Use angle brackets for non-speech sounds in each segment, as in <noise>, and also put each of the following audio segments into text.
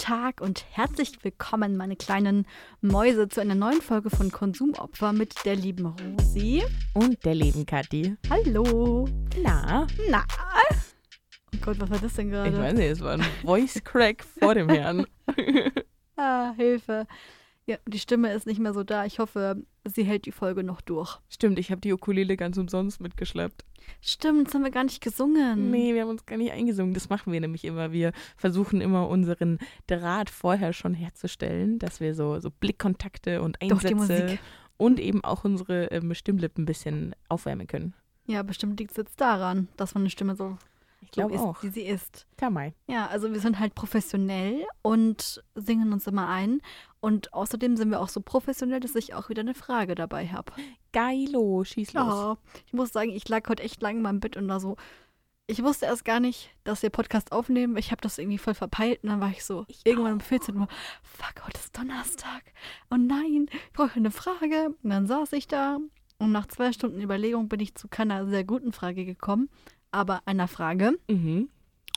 Tag und herzlich willkommen, meine kleinen Mäuse, zu einer neuen Folge von Konsumopfer mit der lieben Rosi. Und der lieben Kathi. Hallo. Na? Na? Oh Gott, was war das denn Ich gerade? weiß nicht, es war ein Voice Crack vor dem Herrn. <laughs> Ah, Hilfe. Ja, die Stimme ist nicht mehr so da. Ich hoffe, sie hält die Folge noch durch. Stimmt, ich habe die Ukulele ganz umsonst mitgeschleppt. Stimmt, das haben wir gar nicht gesungen. Nee, wir haben uns gar nicht eingesungen. Das machen wir nämlich immer. Wir versuchen immer unseren Draht vorher schon herzustellen, dass wir so, so Blickkontakte und Einsätze Musik. und eben auch unsere ähm, Stimmlippen ein bisschen aufwärmen können. Ja, bestimmt liegt es jetzt daran, dass meine Stimme so, Ich so glaube ist, auch. wie sie ist. Tamai. Ja, also wir sind halt professionell und singen uns immer ein. Und außerdem sind wir auch so professionell, dass ich auch wieder eine Frage dabei habe. Geilo, schieß los. Ja, ich muss sagen, ich lag heute echt lang in meinem Bett und da so. Ich wusste erst gar nicht, dass wir Podcast aufnehmen. Ich habe das irgendwie voll verpeilt und dann war ich so, Ich irgendwann um auch. 14 Uhr, fuck, heute ist Donnerstag. Oh nein, ich brauche eine Frage. Und dann saß ich da und nach zwei Stunden Überlegung bin ich zu keiner sehr guten Frage gekommen, aber einer Frage. Mhm.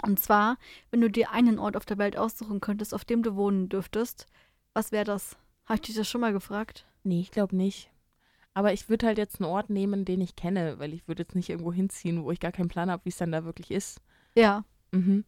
Und zwar, wenn du dir einen Ort auf der Welt aussuchen könntest, auf dem du wohnen dürftest, was wäre das? Habe ich dich das schon mal gefragt? Nee, ich glaube nicht. Aber ich würde halt jetzt einen Ort nehmen, den ich kenne, weil ich würde jetzt nicht irgendwo hinziehen, wo ich gar keinen Plan habe, wie es dann da wirklich ist. Ja, Mhm.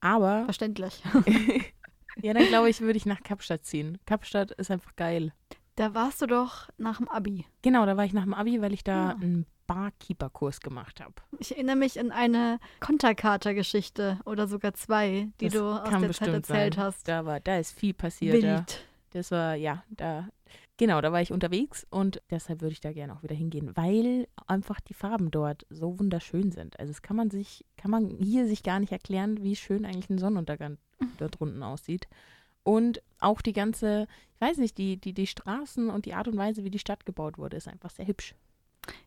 Aber, verständlich. <laughs> ja, dann glaube ich, würde ich nach Kapstadt ziehen. Kapstadt ist einfach geil. Da warst du doch nach dem Abi. Genau, da war ich nach dem Abi, weil ich da Ja. einen Barkeeper-Kurs gemacht habe. Ich erinnere mich an eine Konterkater-Geschichte oder sogar zwei, die Das du aus der Zeit erzählt sein. hast. Da war, da ist viel passiert. Da. Das war, ja, da, genau, da war ich unterwegs und deshalb würde ich da gerne auch wieder hingehen, weil einfach die Farben dort so wunderschön sind. Also das kann man sich, kann man hier sich gar nicht erklären, wie schön eigentlich ein Sonnenuntergang dort unten aussieht. Und auch die ganze, ich weiß nicht, die, die, die Straßen und die Art und Weise, wie die Stadt gebaut wurde, ist einfach sehr hübsch.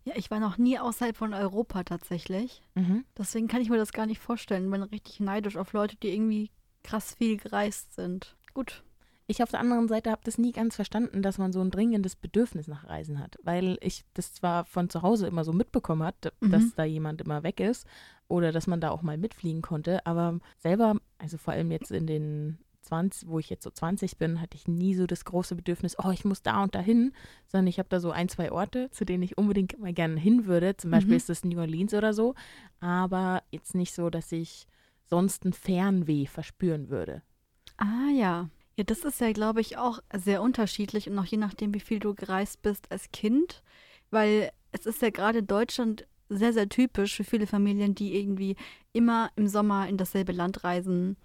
Ja, ich war noch nie außerhalb von Europa tatsächlich. Mhm. Deswegen kann ich mir das gar nicht vorstellen. Bin richtig neidisch auf Leute, die irgendwie krass viel gereist sind. Gut. Ich auf der anderen Seite habe das nie ganz verstanden, dass man so ein dringendes Bedürfnis nach Reisen hat, weil ich das zwar von zu Hause immer so mitbekommen hat, d- Mhm. dass da jemand immer weg ist oder dass man da auch mal mitfliegen konnte, aber selber, also vor allem jetzt in den 20, wo ich jetzt so 20 bin, hatte ich nie so das große Bedürfnis, oh, ich muss da und dahin, sondern ich habe da so ein, zwei Orte, zu denen ich unbedingt mal gerne hin würde. Zum Beispiel Mhm. ist das New Orleans oder so, aber jetzt nicht so, dass ich sonst ein Fernweh verspüren würde. Ah ja. Ja, das ist ja, glaube ich, auch sehr unterschiedlich und auch je nachdem, wie viel du gereist bist als Kind. Weil es ist ja gerade in Deutschland sehr, sehr typisch für viele Familien, die irgendwie immer im Sommer in dasselbe Land reisen,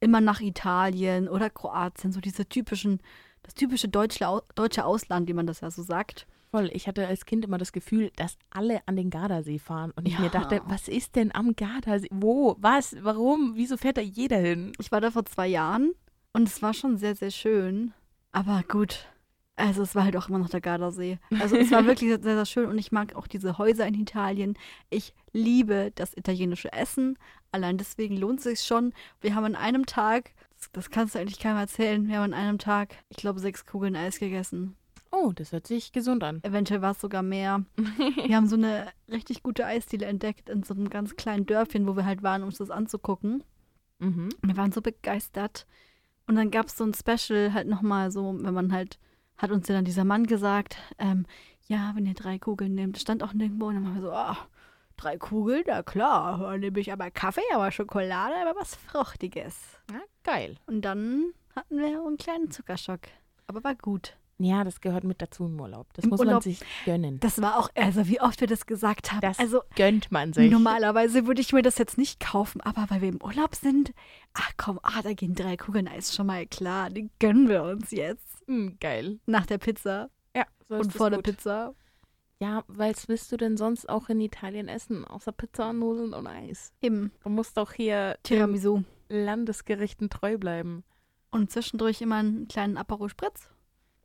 immer nach Italien oder Kroatien, so diese typischen, das typische deutsche, deutsche Ausland, wie man das ja so sagt. Voll. Ich hatte als Kind immer das Gefühl, dass alle an den Gardasee fahren. Und ich Ja. mir dachte, was ist denn am Gardasee? Wo? Was? Warum? Wieso fährt da jeder hin? Ich war da vor zwei Jahren und es war schon sehr, sehr schön. Aber gut, also es war halt auch immer noch der Gardasee. Also es war <laughs> wirklich sehr, sehr schön und ich mag auch diese Häuser in Italien. Ich liebe das italienische Essen. Allein deswegen lohnt es sich schon. Wir haben an einem Tag, das, das kannst du eigentlich keinem erzählen, wir haben an einem Tag, ich glaube, sechs Kugeln Eis gegessen. Oh, das hört sich gesund an. Eventuell war es sogar mehr. <laughs> Wir haben so eine richtig gute Eisdiele entdeckt in so einem ganz kleinen Dörfchen, wo wir halt waren, um uns das anzugucken. Mhm. Wir waren so begeistert. Und dann gab es so ein Special halt nochmal so, wenn man halt, hat uns ja dann dieser Mann gesagt, ähm, ja, wenn ihr drei Kugeln nehmt, stand auch nirgendwo. Und dann waren wir so, ah, drei Kugeln, na klar, dann nehme ich aber Kaffee, aber Schokolade, aber was Fruchtiges. Ja, geil. Und dann hatten wir einen kleinen Zuckerschock. Aber war gut. Ja, das gehört mit dazu im Urlaub. Das Im muss Urlaub- man sich gönnen. Das war auch, also wie oft wir das gesagt haben. Das also gönnt man sich. Normalerweise würde ich mir das jetzt nicht kaufen, aber weil wir im Urlaub sind, ach komm, ah, da gehen drei Kugeln Eis schon mal klar. Die gönnen wir uns jetzt. Hm, geil. Nach der Pizza Ja, so und vor gut. der Pizza. Ja, was willst du denn sonst auch in Italien essen, außer Pizza, Nudeln und Eis? Eben Du musst doch hier Tiramisu. Landesgerichten treu bleiben. Und zwischendurch immer einen kleinen Aperol Spritz.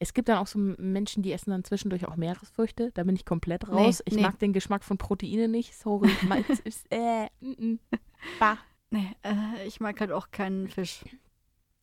Es gibt dann auch so Menschen, die essen dann zwischendurch auch Meeresfrüchte. Da bin ich komplett Nee, raus. ich nee. mag den Geschmack von Proteinen nicht. Sorry. <laughs> Meins ist, äh, mm, mm. bah. Nee, äh, ich mag halt auch keinen Fisch.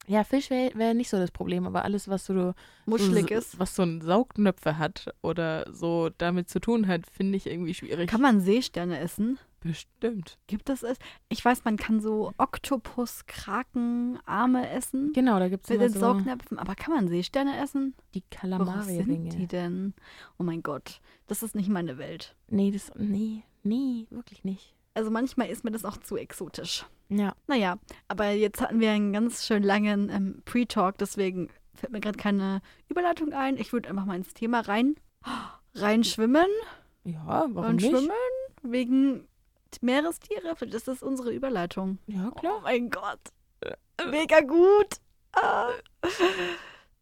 Ja, Fisch wäre wär nicht so das Problem, aber alles, was so, Muschelig so, ist. was so ein Saugnöpfe hat oder so damit zu tun hat, finde ich irgendwie schwierig. Kann man Seesterne essen? Bestimmt. Gibt es es? Ich weiß, man kann so Oktopus, Kraken, Arme essen. Genau, da gibt es Mit den so Saugnäpfen. Aber kann man Seesterne essen? die Kalamari-Ringe. sind die denn? Oh mein Gott, das ist nicht meine Welt. Nee, das, nee, nee, wirklich nicht. Also manchmal ist mir das auch zu exotisch. Ja, Naja, aber jetzt hatten wir einen ganz schön langen ähm, Pre-Talk, deswegen fällt mir gerade keine Überleitung ein. Ich würde einfach mal ins Thema rein. <gasps> Reinschwimmen ja, warum und nicht? schwimmen wegen Meerestiere. Vielleicht ist das unsere Überleitung. Ja, klar. Oh mein Gott. Mega gut. Ah.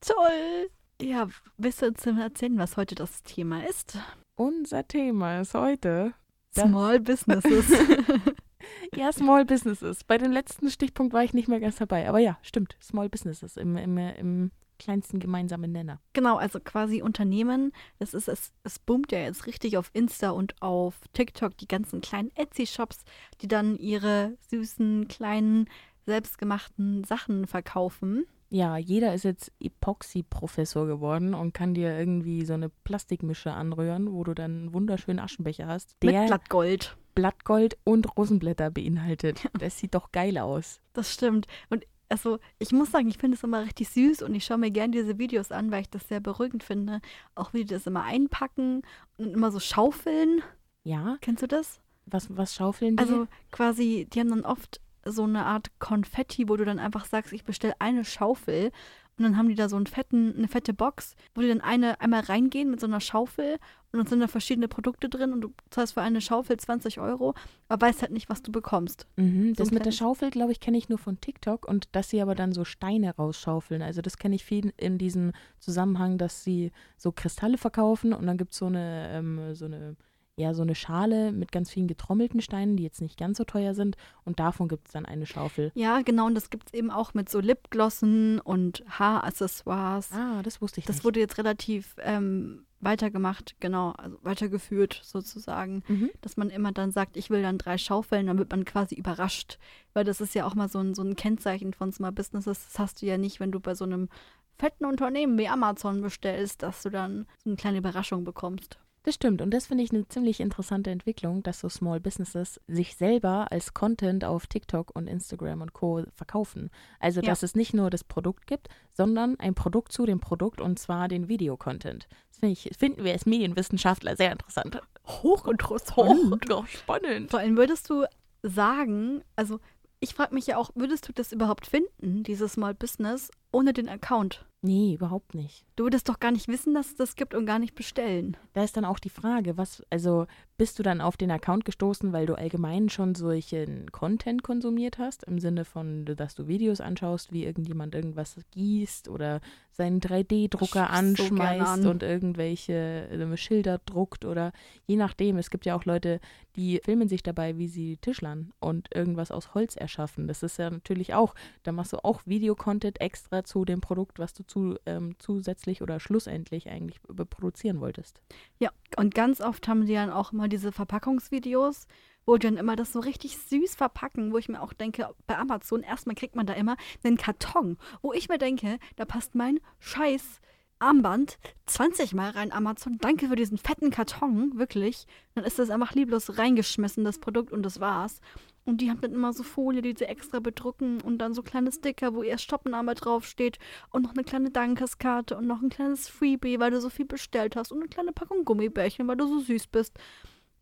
Toll. Ja, willst du uns denn erzählen, was heute das Thema ist? Unser Thema ist heute Das- Small Businesses. <laughs> ja Small Businesses. Bei dem letzten Stichpunkt war ich nicht mehr ganz dabei, aber ja, stimmt. Small Businesses im, im, im kleinsten gemeinsamen Nenner. genau, also quasi Unternehmen. Das ist es, es boomt ja jetzt richtig auf Insta und auf TikTok die ganzen kleinen Etsy-Shops, die dann ihre süßen kleinen selbstgemachten Sachen verkaufen. Ja, jeder ist jetzt Epoxy-Professor geworden und kann dir irgendwie so eine Plastikmische anrühren, wo du dann einen wunderschönen Aschenbecher hast, der Mit Blattgold. Blattgold und Rosenblätter beinhaltet. <laughs> Das sieht doch geil aus. Das stimmt. Und also, ich muss sagen, ich finde es immer richtig süß und ich schaue mir gerne diese Videos an, weil ich das sehr beruhigend finde. Auch wie die das immer einpacken und immer so schaufeln. Ja, Kennst du das? was, was schaufeln die? Also quasi, die haben dann oft so eine Art Konfetti, wo du dann einfach sagst, ich bestelle eine Schaufel und dann haben die da so einen fetten, eine fette Box, wo die dann eine einmal reingehen mit so einer Schaufel und dann sind da verschiedene Produkte drin und du zahlst für eine Schaufel 20 Euro, aber weißt halt nicht, was du bekommst. Mhm, das mit der Schaufel, glaube ich, kenne ich nur von TikTok und dass sie aber dann so Steine rausschaufeln. Also das kenne ich viel in diesem Zusammenhang, dass sie so Kristalle verkaufen und dann gibt es so eine, ähm, so eine, ja, so eine Schale mit ganz vielen getrommelten Steinen, die jetzt nicht ganz so teuer sind und davon gibt es dann eine Schaufel. Ja, genau, und das gibt es eben auch mit so Lipglossen und Haaraccessoires. Ah, das wusste ich Das nicht. wurde jetzt relativ ähm, weitergemacht, genau, also weitergeführt sozusagen. mhm. dass man immer dann sagt, ich will dann drei Schaufeln, dann wird man quasi überrascht. Weil das ist ja auch mal so ein, so ein Kennzeichen von Small Businesses. Das hast du ja nicht, wenn du bei so einem fetten Unternehmen wie Amazon bestellst, dass du dann so eine kleine Überraschung bekommst. Das stimmt und das finde ich eine ziemlich interessante Entwicklung, dass so Small Businesses sich selber als Content auf TikTok und Instagram und Co. verkaufen. Also, Ja. dass es nicht nur das Produkt gibt, sondern ein Produkt zu dem Produkt und zwar den Videocontent. Das finde ich, finden wir als Medienwissenschaftler sehr interessant. Hochinteressant. doch spannend. Vor allem würdest du sagen, also ich frage mich ja auch, würdest du das überhaupt finden, dieses Small Business, ohne den Account? Nee, überhaupt nicht. Du würdest doch gar nicht wissen, dass es das gibt und gar nicht bestellen. Da ist dann auch die Frage, was, also bist du dann auf den Account gestoßen, weil du allgemein schon solchen Content konsumiert hast, im Sinne von, dass du Videos anschaust, wie irgendjemand irgendwas gießt oder seinen 3D-Drucker Schau ich so anschmeißt an. und irgendwelche äh, Schilder druckt oder je nachdem. Es gibt ja auch Leute, die filmen sich dabei, wie sie Tischlern und irgendwas aus Holz erschaffen. Das ist ja natürlich auch, da machst du auch Videocontent extra zu dem Produkt, was du zu, ähm, zusätzlich oder schlussendlich eigentlich produzieren wolltest. Ja, und ganz oft haben die dann auch immer diese Verpackungsvideos, wo die dann immer das so richtig süß verpacken, wo ich mir auch denke, bei Amazon erstmal kriegt man da immer einen Karton, wo ich mir denke, da passt mein scheiß Armband 20 Mal rein, Amazon. Danke für diesen fetten Karton, wirklich. Dann ist das einfach lieblos reingeschmissen, das Produkt, und das war's. Und die haben dann immer so Folie, die sie extra bedrucken und dann so kleine Sticker, wo ihr Stoppenname draufsteht und noch eine kleine Dankeskarte und noch ein kleines Freebie, weil du so viel bestellt hast und eine kleine Packung Gummibärchen, weil du so süß bist.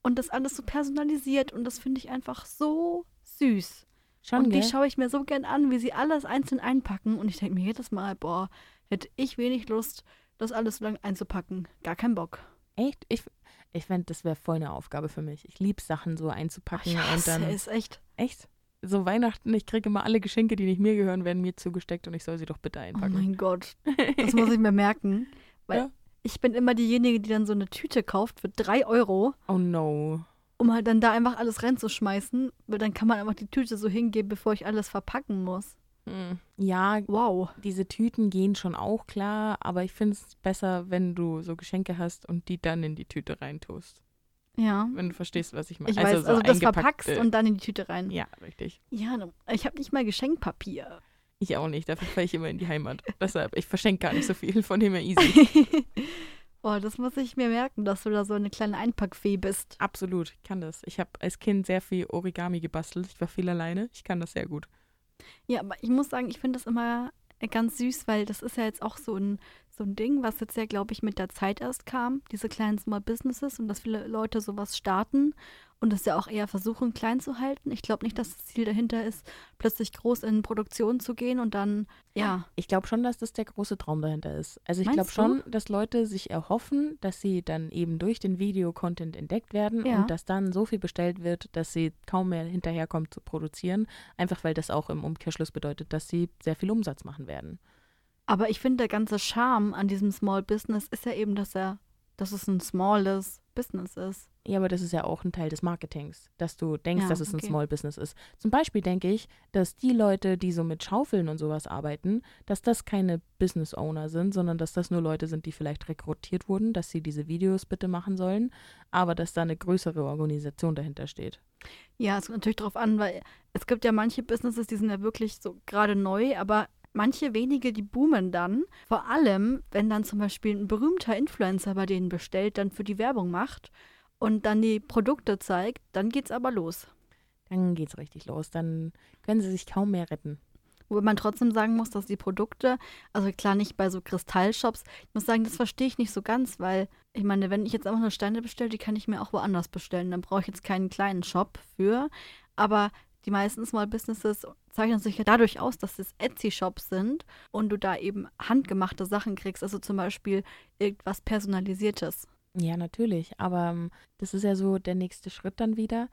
Und das alles so personalisiert und das finde ich einfach so süß. Schon, und die gell? schaue ich mir so gern an, wie sie alles einzeln einpacken und ich denke mir jedes Mal, boah, hätte ich wenig Lust, das alles so lang einzupacken. Gar keinen Bock. Echt? Ich, ich fände, das wäre voll eine Aufgabe für mich. Ich liebe Sachen so einzupacken ich und hasse dann. es echt. Echt? So Weihnachten, ich kriege immer alle Geschenke, die nicht mir gehören, werden mir zugesteckt und ich soll sie doch bitte Oh einpacken. mein Gott. <laughs> Das muss ich mir merken. Weil Ja. ich bin immer diejenige, die dann so eine Tüte kauft für drei Euro, oh no. um halt dann da einfach alles reinzuschmeißen. Weil dann kann man einfach die Tüte so hingeben, bevor ich alles verpacken muss. Hm. Ja, Wow. diese Tüten gehen schon auch klar, aber ich finde es besser, wenn du so Geschenke hast und die dann in die Tüte reintust. Ja. Wenn du verstehst, was ich meine. Ich weiß, also das verpackst und dann in die Tüte rein. Ja, richtig. Ja, ich habe nicht mal Geschenkpapier. Ich auch nicht, dafür fahre ich immer in die Heimat. <laughs> Deshalb, ich verschenke gar nicht so viel, von dem her easy. <laughs> Oh, das muss ich mir merken, dass du da so eine kleine Einpackfee bist. Absolut, ich kann das. Ich habe als Kind sehr viel Origami gebastelt. Ich war viel alleine. Ich kann das sehr gut. Ja, aber ich muss sagen, ich finde das immer ganz süß, weil das ist ja jetzt auch so ein, so ein Ding, was jetzt ja, glaube ich, mit der Zeit erst kam, diese kleinen Small Businesses und dass viele Leute sowas starten und es ja auch eher versuchen, klein zu halten. Ich glaube nicht, dass das Ziel dahinter ist, plötzlich groß in Produktion zu gehen und dann, ja. Ich glaube schon, dass das der große Traum dahinter ist. Also ich glaube schon, dass Leute sich erhoffen, dass sie dann eben durch den Videocontent entdeckt werden ja. und dass dann so viel bestellt wird, dass sie kaum mehr hinterherkommen zu produzieren. Einfach weil das auch im Umkehrschluss bedeutet, dass sie sehr viel Umsatz machen werden. Aber ich finde, der ganze Charme an diesem Small Business ist ja eben, dass er, dass es ein smalles Business ist. Ja, aber das ist ja auch ein Teil des Marketings, dass du denkst, ja, dass es okay. ein Small Business ist. Zum Beispiel denke ich, dass die Leute, die so mit Schaufeln und sowas arbeiten, dass das keine Business Owner sind, sondern dass das nur Leute sind, die vielleicht rekrutiert wurden, dass sie diese Videos bitte machen sollen, aber dass da eine größere Organisation dahinter steht. Ja, es kommt natürlich darauf an, weil es gibt ja manche Businesses, die sind ja wirklich so gerade neu, aber manche wenige, die boomen dann. Vor allem, wenn dann zum Beispiel ein berühmter Influencer bei denen bestellt, dann für die Werbung macht und dann die Produkte zeigt, dann geht's aber los. Dann geht's richtig los. Dann können sie sich kaum mehr retten. Wobei man trotzdem sagen muss, dass die Produkte, also klar nicht bei so Kristallshops, ich muss sagen, das verstehe ich nicht so ganz, weil ich meine, wenn ich jetzt einfach nur Steine bestelle, die kann ich mir auch woanders bestellen. Dann brauche ich jetzt keinen kleinen Shop für. Aber die meisten Small Businesses zeichnen sich ja dadurch aus, dass es Etsy-Shops sind und du da eben handgemachte Sachen kriegst, also zum Beispiel irgendwas Personalisiertes. Ja, natürlich. Aber ähm, das ist ja so der nächste Schritt dann wieder.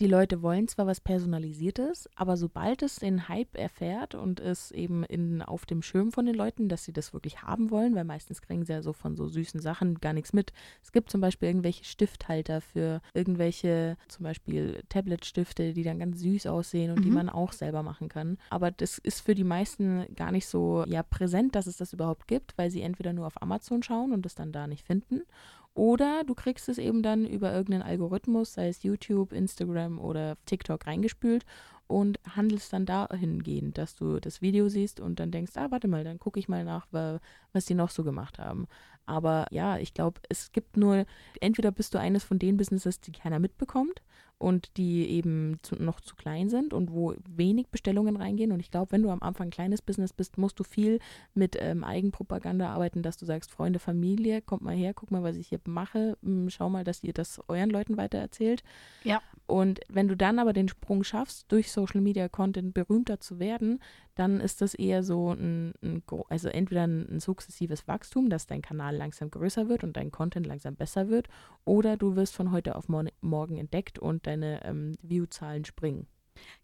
Die Leute wollen zwar was Personalisiertes, aber sobald es den Hype erfährt und es eben in, auf dem Schirm von den Leuten, dass sie das wirklich haben wollen, weil meistens kriegen sie ja so von so süßen Sachen gar nichts mit. Es gibt zum Beispiel irgendwelche Stifthalter für irgendwelche, zum Beispiel Tablet-Stifte, die dann ganz süß aussehen und mhm. die man auch selber machen kann. Aber das ist für die meisten gar nicht so ja, präsent, dass es das überhaupt gibt, weil sie entweder nur auf Amazon schauen und es dann da nicht finden oder du kriegst es eben dann über irgendeinen Algorithmus, sei es YouTube, Instagram oder TikTok reingespült und handelst dann dahingehend, dass du das Video siehst und dann denkst, ah, warte mal, dann gucke ich mal nach, was die noch so gemacht haben. Aber ja, ich glaube, es gibt nur, entweder bist du eines von den Businesses, die keiner mitbekommt und die eben zu, noch zu klein sind und wo wenig Bestellungen reingehen. Und ich glaube, wenn du am Anfang ein kleines Business bist, musst du viel mit ähm, Eigenpropaganda arbeiten, dass du sagst, Freunde, Familie, kommt mal her, guck mal, was ich hier mache, hm, schau mal, dass ihr das euren Leuten weitererzählt. Ja. Und wenn du dann aber den Sprung schaffst, durch Social Media Content berühmter zu werden, dann ist das eher so ein, ein also entweder ein, ein, sukzessives Wachstum, dass dein Kanal langsam größer wird und dein Content langsam besser wird, oder du wirst von heute auf morgen entdeckt und deine ähm, View-Zahlen springen.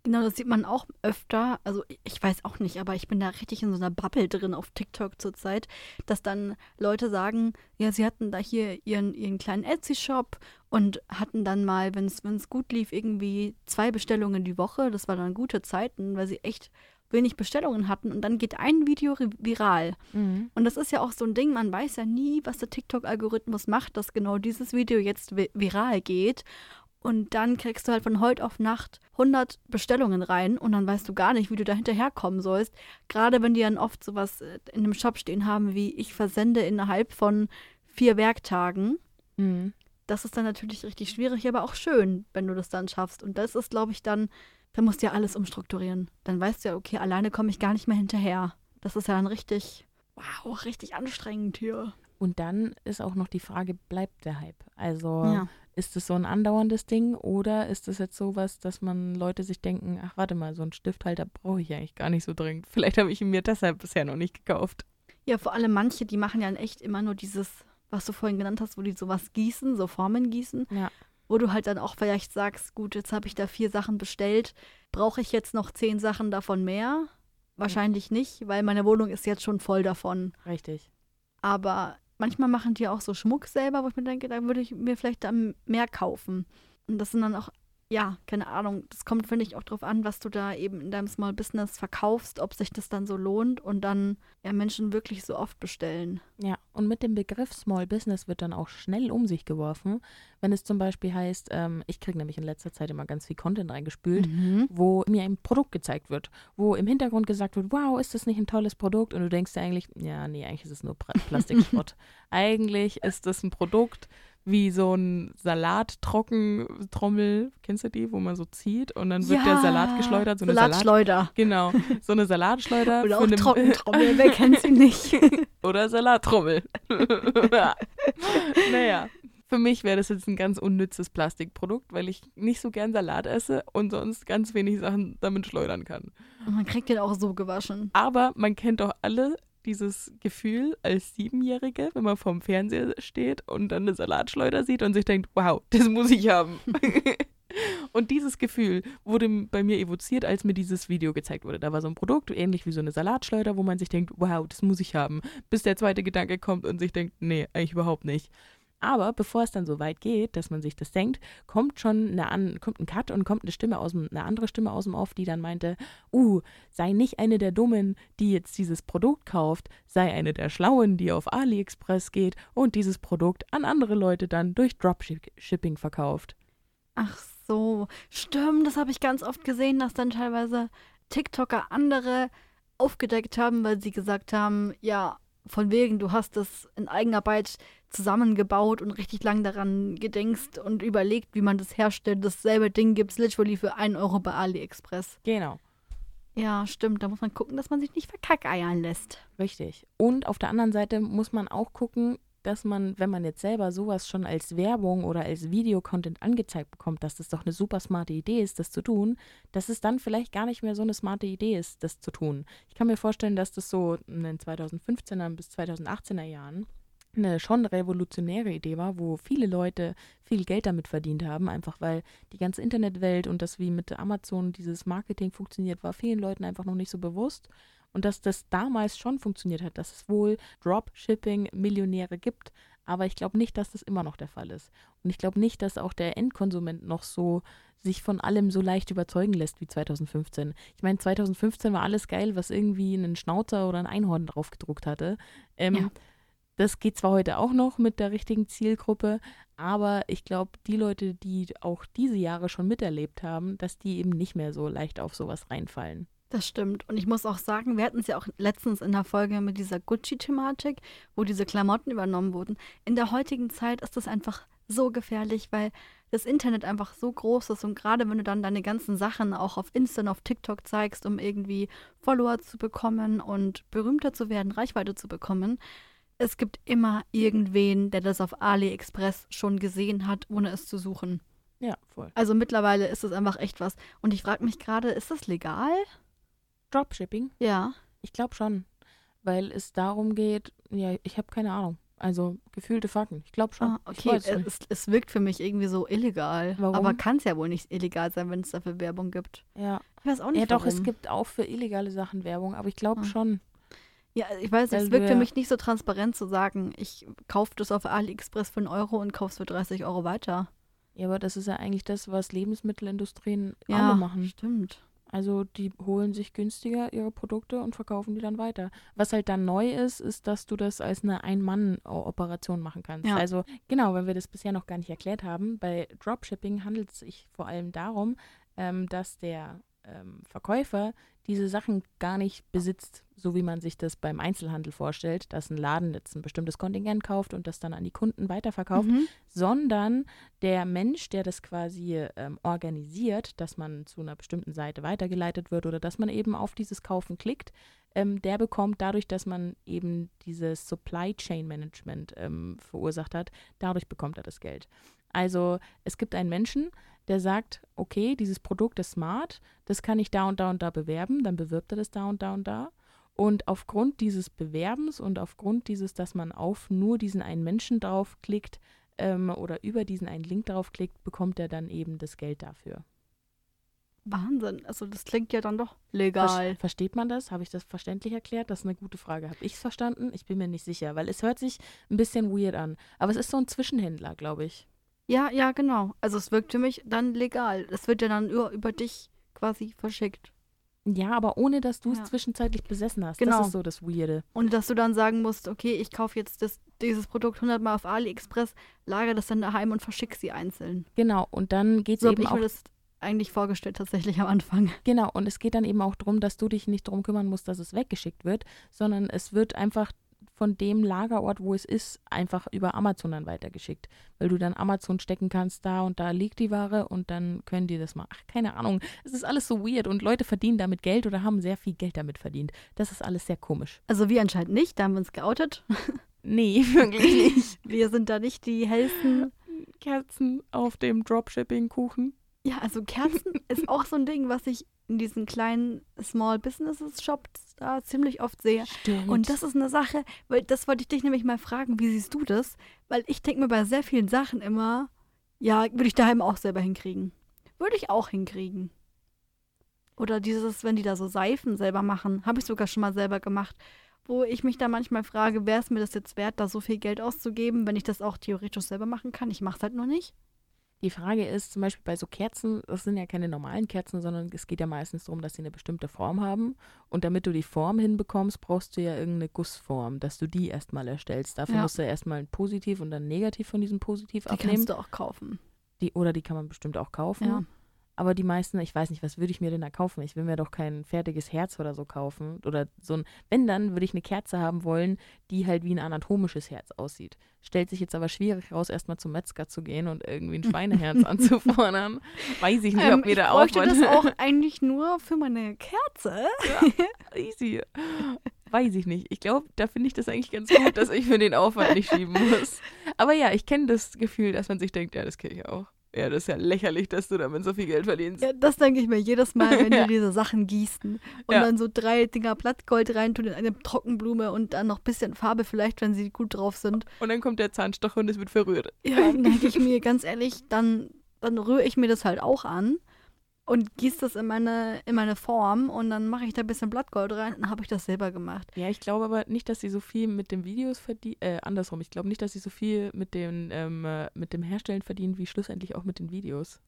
Genau, das sieht man auch öfter. Also ich weiß auch nicht, aber ich bin da richtig in so einer Bubble drin auf TikTok zurzeit, dass dann Leute sagen, ja, sie hatten da hier ihren, ihren kleinen Etsy-Shop und hatten dann mal, wenn es gut lief, irgendwie zwei Bestellungen die Woche. Das war dann gute Zeiten, weil sie echt wenig Bestellungen hatten und dann geht ein Video viral. Mhm. Und das ist ja auch so ein Ding, man weiß ja nie, was der TikTok-Algorithmus macht, dass genau dieses Video jetzt viral geht. Und dann kriegst du halt von heute auf Nacht 100 Bestellungen rein und dann weißt du gar nicht, wie du da hinterherkommen sollst. Gerade wenn die dann oft sowas äh, in einem Shop stehen haben, wie ich versende innerhalb von vier Werktagen. Mhm. Das ist dann natürlich richtig schwierig, aber auch schön, wenn du das dann schaffst. Und das ist, glaube ich, dann dann musst du ja alles umstrukturieren. Dann weißt du ja, okay, alleine komme ich gar nicht mehr hinterher. Das ist ja dann richtig, wow, richtig anstrengend hier. Und dann ist auch noch die Frage, bleibt der Hype? Also ja. Ist es so ein andauerndes Ding oder ist es jetzt sowas, dass man Leute sich denken, ach warte mal, so einen Stifthalter brauche ich eigentlich gar nicht so dringend. <laughs> Vielleicht habe ich ihn mir deshalb bisher noch nicht gekauft. Ja, vor allem manche, die machen ja echt immer nur dieses, was du vorhin genannt hast, wo die sowas gießen, so Formen gießen. Ja wo du halt dann auch vielleicht sagst, gut, jetzt habe ich da vier Sachen bestellt, brauche ich jetzt noch zehn Sachen davon mehr? Wahrscheinlich nicht, weil meine Wohnung ist jetzt schon voll davon. Richtig. Aber manchmal machen die auch so Schmuck selber, wo ich mir denke, da würde ich mir vielleicht dann mehr kaufen. Und das sind dann auch ja, keine Ahnung, das kommt, finde ich, auch drauf an, was du da eben in deinem Small Business verkaufst, ob sich das dann so lohnt und dann ja Menschen wirklich so oft bestellen. Ja, und mit dem Begriff Small Business wird dann auch schnell um sich geworfen, wenn es zum Beispiel heißt, ähm, ich kriege nämlich in letzter Zeit immer ganz viel Content reingespült, Mhm. wo mir ein Produkt gezeigt wird, wo im Hintergrund gesagt wird, wow, ist das nicht ein tolles Produkt? Und du denkst dir eigentlich, ja, nee, eigentlich ist es nur Plastikschrott. <laughs> eigentlich ist das ein Produkt wie so ein Salattrockentrommel, kennst du die, wo man so zieht und dann wird der Salat geschleudert, so eine Salat Salatschleuder. Genau, so eine Salatschleuder Oder auch eine- Trockentrommel, wer kennt sie nicht? <laughs> oder Salattrommel. <laughs> naja, für mich wäre das jetzt ein ganz unnützes Plastikprodukt, weil ich nicht so gern Salat esse und sonst ganz wenig Sachen damit schleudern kann. Und man kriegt den auch so gewaschen. Aber man kennt doch alle dieses Gefühl als Siebenjährige, wenn man vorm Fernseher steht und dann eine Salatschleuder sieht und sich denkt, wow, <laughs> das muss ich haben. <laughs> und dieses Gefühl wurde bei mir evoziert, als mir dieses Video gezeigt wurde. Da war so ein Produkt, ähnlich wie so eine Salatschleuder, wo man sich denkt, wow, das muss ich haben. Bis der zweite Gedanke kommt und sich denkt, nee, eigentlich überhaupt nicht. Aber bevor es dann so weit geht, dass man sich das denkt, kommt schon eine kommt ein Cut und kommt eine Stimme aus dem, eine andere Stimme aus dem Off, die dann meinte, uh, sei nicht eine der Dummen, die jetzt dieses Produkt kauft, sei eine der Schlauen, die auf AliExpress geht und dieses Produkt an andere Leute dann durch Dropshipping verkauft. Ach so, stimmt, das habe ich ganz oft gesehen, dass dann teilweise TikToker andere aufgedeckt haben, weil sie gesagt haben, ja, von wegen, du hast es in Eigenarbeit zusammengebaut und richtig lang daran gedenkst und überlegt, wie man das herstellt. Dasselbe Ding gibt es literally für 1 Euro bei AliExpress. Genau. Ja, stimmt, da muss man gucken, dass man sich nicht verkackeiern lässt. Richtig. Und auf der anderen Seite muss man auch gucken, dass man, wenn man jetzt selber sowas schon als Werbung oder als Videocontent angezeigt bekommt, dass das doch eine super smarte Idee ist, das zu tun, dass es dann vielleicht gar nicht mehr so eine smarte Idee ist, das zu tun. Ich kann mir vorstellen, dass das so in den 2015er bis 2018er Jahren eine schon revolutionäre Idee war, wo viele Leute viel Geld damit verdient haben, einfach weil die ganze Internetwelt und das, wie mit Amazon dieses Marketing funktioniert, war vielen Leuten einfach noch nicht so bewusst. Und dass das damals schon funktioniert hat, dass es wohl Dropshipping-Millionäre gibt. Aber ich glaube nicht, dass das immer noch der Fall ist. Und ich glaube nicht, dass auch der Endkonsument noch so sich von allem so leicht überzeugen lässt wie 2015. Ich meine, 2015 war alles geil, was irgendwie einen Schnauzer oder ein Einhorn drauf gedruckt hatte. Ähm, Ja. Das geht zwar heute auch noch mit der richtigen Zielgruppe, aber ich glaube, die Leute, die auch diese Jahre schon miterlebt haben, dass die eben nicht mehr so leicht auf sowas reinfallen. Das stimmt. Und ich muss auch sagen, wir hatten es ja auch letztens in der Folge mit dieser Gucci-Thematik, wo diese Klamotten übernommen wurden. In der heutigen Zeit ist das einfach so gefährlich, weil das Internet einfach so groß ist und gerade wenn du dann deine ganzen Sachen auch auf Insta und auf TikTok zeigst, um irgendwie Follower zu bekommen und berühmter zu werden, Reichweite zu bekommen, es gibt immer irgendwen, der das auf AliExpress schon gesehen hat, ohne es zu suchen. Ja, voll. Also mittlerweile ist es einfach echt was. Und ich frage mich gerade, ist das legal? Dropshipping? Ja. Ich glaube schon, weil es darum geht, ja, ich habe keine Ahnung. Also gefühlte Fakten. Ich glaube schon. Ah, okay, nicht. es, es wirkt für mich irgendwie so illegal. Warum? Aber kann es ja wohl nicht illegal sein, wenn es dafür Werbung gibt. ja. Ich weiß auch nicht, ja, doch, warum. es gibt auch für illegale Sachen Werbung, aber ich glaube Ah. schon. Ja, ich weiß, Weil es wirkt für mich nicht so transparent zu sagen, ich kaufe das auf AliExpress für einen Euro und kaufe es für 30 Euro weiter. Ja, aber das ist ja eigentlich das, was Lebensmittelindustrien Ja, alle machen. stimmt. Also die holen sich günstiger ihre Produkte und verkaufen die dann weiter. Was halt dann neu ist, ist, dass du das als eine Ein-Mann-Operation machen kannst. Ja. Also genau, wenn wir das bisher noch gar nicht erklärt haben, bei Dropshipping handelt es sich vor allem darum, ähm, dass der ähm, Verkäufer diese Sachen gar nicht besitzt, so wie man sich das beim Einzelhandel vorstellt, dass ein Laden jetzt ein bestimmtes Kontingent kauft und das dann an die Kunden weiterverkauft, Mhm. sondern der Mensch, der das quasi ähm, organisiert, dass man zu einer bestimmten Seite weitergeleitet wird oder dass man eben auf dieses Kaufen klickt, ähm, der bekommt dadurch, dass man eben dieses Supply Chain Management ähm, verursacht hat, dadurch bekommt er das Geld. Also es gibt einen Menschen, der sagt, okay, dieses Produkt ist smart, das kann ich da und da und da bewerben, dann bewirbt er das da und da und da. Und aufgrund dieses Bewerbens und aufgrund dieses, dass man auf nur diesen einen Menschen draufklickt ähm, oder über diesen einen Link draufklickt, bekommt er dann eben das Geld dafür. Wahnsinn. Also das klingt ja dann doch legal. versteht man das? Habe ich das verständlich erklärt? Das ist eine gute Frage. Habe ich es verstanden? Ich bin mir nicht sicher, weil es hört sich ein bisschen weird an. Aber es ist so ein Zwischenhändler, glaube ich. Ja, ja, genau. Also es wirkt für mich dann legal. Es wird ja dann über, über dich quasi verschickt. Ja, aber ohne, dass du es Ja. zwischenzeitlich besessen hast. Genau. Das ist so das Weirde. Und dass du dann sagen musst, okay, ich kaufe jetzt das, dieses Produkt 100 Mal auf AliExpress, lagere das dann daheim und verschicke sie einzeln. Genau, und dann geht es So eben ich auch mir das eigentlich vorgestellt tatsächlich am Anfang. Genau, und es geht dann eben auch darum, dass du dich nicht darum kümmern musst, dass es weggeschickt wird, sondern es wird einfach von dem Lagerort, wo es ist, einfach über Amazon dann weitergeschickt. Weil du dann Amazon stecken kannst, da und da liegt die Ware und dann können die das mal. Ach, keine Ahnung. Es ist alles so weird und Leute verdienen damit Geld oder haben sehr viel Geld damit verdient. Das ist alles sehr komisch. Also wir anscheinend nicht, da haben wir uns geoutet. <laughs> Nee, wirklich nicht. Wir sind da nicht die hellsten. Kerzen auf dem Dropshipping-Kuchen. Ja, also Kerzen <laughs> ist auch so ein Ding, was ich in diesen kleinen Small Businesses Shops da ziemlich oft sehe. Stimmt. Und das ist eine Sache, weil das wollte ich dich nämlich mal fragen, wie siehst du das? Weil ich denke mir bei sehr vielen Sachen immer, ja, würde ich daheim auch selber hinkriegen. Würde ich auch hinkriegen. Oder dieses, wenn die da so Seifen selber machen, habe ich sogar schon mal selber gemacht, wo ich mich da manchmal frage, wäre es mir das jetzt wert, da so viel Geld auszugeben, wenn ich das auch theoretisch selber machen kann? Ich mache es halt nur nicht. Die Frage ist zum Beispiel bei so Kerzen, das sind ja keine normalen Kerzen, sondern es geht ja meistens darum, dass sie eine bestimmte Form haben. Und damit du die Form hinbekommst, brauchst du ja irgendeine Gussform, dass du die erstmal erstellst. Dafür Ja. musst du erstmal ein Positiv und dann ein Negativ von diesem Positiv Die abnehmen. kannst du auch kaufen. Die, oder die kann man bestimmt auch kaufen. Ja. Aber die meisten, ich weiß nicht, was würde ich mir denn da kaufen? Ich will mir doch kein fertiges Herz oder so kaufen. Oder so ein, wenn dann, würde ich eine Kerze haben wollen, die halt wie ein anatomisches Herz aussieht. Stellt sich jetzt aber schwierig raus, erstmal zum Metzger zu gehen und irgendwie ein <laughs> Schweineherz anzufordern. Weiß ich nicht, Ähm, ob mir ich der bräuchte Aufwand das auch <laughs> eigentlich nur für meine Kerze. easy. Weiß ich nicht. Ich glaube, da finde ich das eigentlich ganz gut, dass ich mir den Aufwand nicht schieben muss. <laughs> Aber ja, ich kenne das Gefühl, dass man sich denkt, ja, das kenne ich auch. Ja, das ist ja lächerlich, dass du damit so viel Geld verdienst. Ja, das denke ich mir jedes Mal, wenn die <laughs> diese Sachen gießen und Ja. dann so drei Dinger Blattgold reintun in eine Trockenblume und dann noch ein bisschen Farbe vielleicht, wenn sie gut drauf sind. Und dann kommt der Zahnstocher und es wird verrührt. Ja, dann denke <laughs> ich mir ganz ehrlich, dann, dann rühre ich mir das halt auch an und gieße das in meine, in meine Form und dann mache ich da ein bisschen Blattgold rein und dann habe ich das selber gemacht. Ja, ich glaube aber nicht, dass sie so viel mit den Videos verdienen, äh, andersrum, ich glaube nicht, dass sie so viel mit, den, ähm, äh, mit dem Herstellen verdienen, wie schlussendlich auch mit den Videos.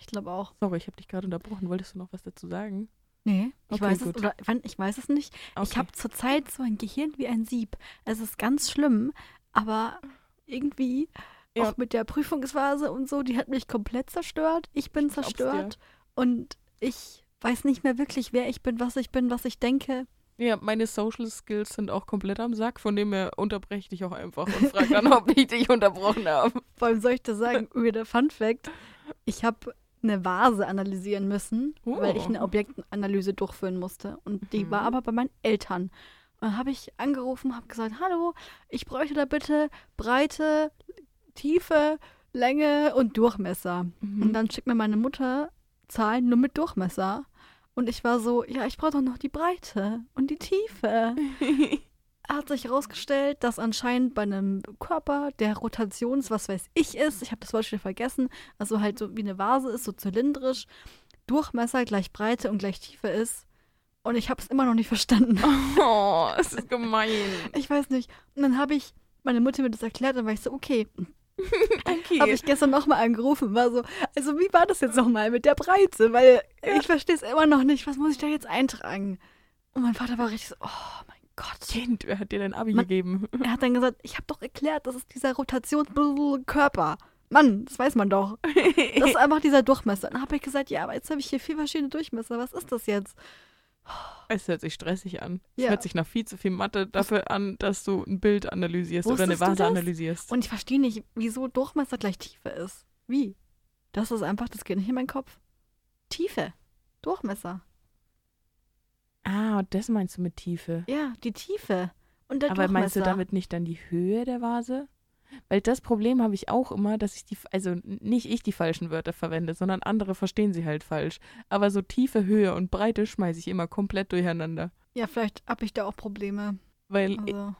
Ich glaube auch. Sorry, ich habe dich gerade unterbrochen. Wolltest du noch was dazu sagen? Nee, ich Okay, weiß es oder ich weiß es nicht. Ich Okay. habe zurzeit so ein Gehirn wie ein Sieb. Es ist ganz schlimm, aber irgendwie Ja. auch mit der Prüfungsphase und so, die hat mich komplett zerstört. Ich bin glaub's zerstört und ich weiß nicht mehr wirklich, wer ich bin, was ich bin, was ich denke. Ja, meine Social Skills sind auch komplett am Sack, von dem her unterbreche ich dich auch einfach und frage dann, ob ich dich unterbrochen habe. <laughs> Vor allem soll ich dir sagen, über der Fun Fact, ich habe eine Vase analysieren müssen, weil ich Oh. eine Objektanalyse durchführen musste. Und die Mhm. war aber bei meinen Eltern. Und dann habe ich angerufen, habe gesagt, hallo, ich bräuchte da bitte Breite, Tiefe, Länge und Durchmesser. Mhm. Und dann schickt mir meine Mutter Zahlen nur mit Durchmesser. Und ich war so, ja, ich brauche doch noch die Breite und die Tiefe. <laughs> Hat sich herausgestellt, dass anscheinend bei einem Körper der Rotations, was weiß ich, ist, ich habe das Wort schon vergessen, also halt so wie eine Vase ist, so zylindrisch, Durchmesser gleich Breite und gleich Tiefe ist. Und ich habe es immer noch nicht verstanden. <laughs> oh, es ist gemein. Ich weiß nicht. Und dann habe ich meine Mutter mir das erklärt, dann war ich so, okay, <laughs> Okay. habe ich gestern nochmal angerufen, war so, also wie war das jetzt nochmal mit der Breite? Weil ich verstehe es immer noch nicht, was muss ich da jetzt eintragen? Und mein Vater war richtig so, oh mein Gott. kind, wer hat dir dein Abi Man- gegeben? Er hat <laughs> dann gesagt, ich habe doch erklärt, das ist dieser Rotationskörper. Mann, das weiß man doch. <laughs> Das ist einfach dieser Durchmesser. Dann habe ich gesagt, ja, aber jetzt habe ich hier vier verschiedene Durchmesser. Was ist das jetzt? Es hört sich stressig an. Es Ja. hört sich nach viel zu viel Mathe dafür an, dass du ein Bild analysierst oder eine Wusstest Vase analysierst. Und ich verstehe nicht, wieso Durchmesser gleich Tiefe ist. Wie? Das ist einfach, das geht nicht in meinen Kopf. Tiefe. Durchmesser. ah, das meinst du mit Tiefe. Ja, die Tiefe. Und der Aber Durchmesser. meinst du damit nicht dann die Höhe der Vase? Weil das Problem habe ich auch immer, dass ich die, also nicht ich die falschen Wörter verwende, sondern andere verstehen sie halt falsch. Aber so tiefe Höhe und Breite schmeiße ich immer komplett durcheinander. Ja, vielleicht habe ich da auch Probleme. Weil Also,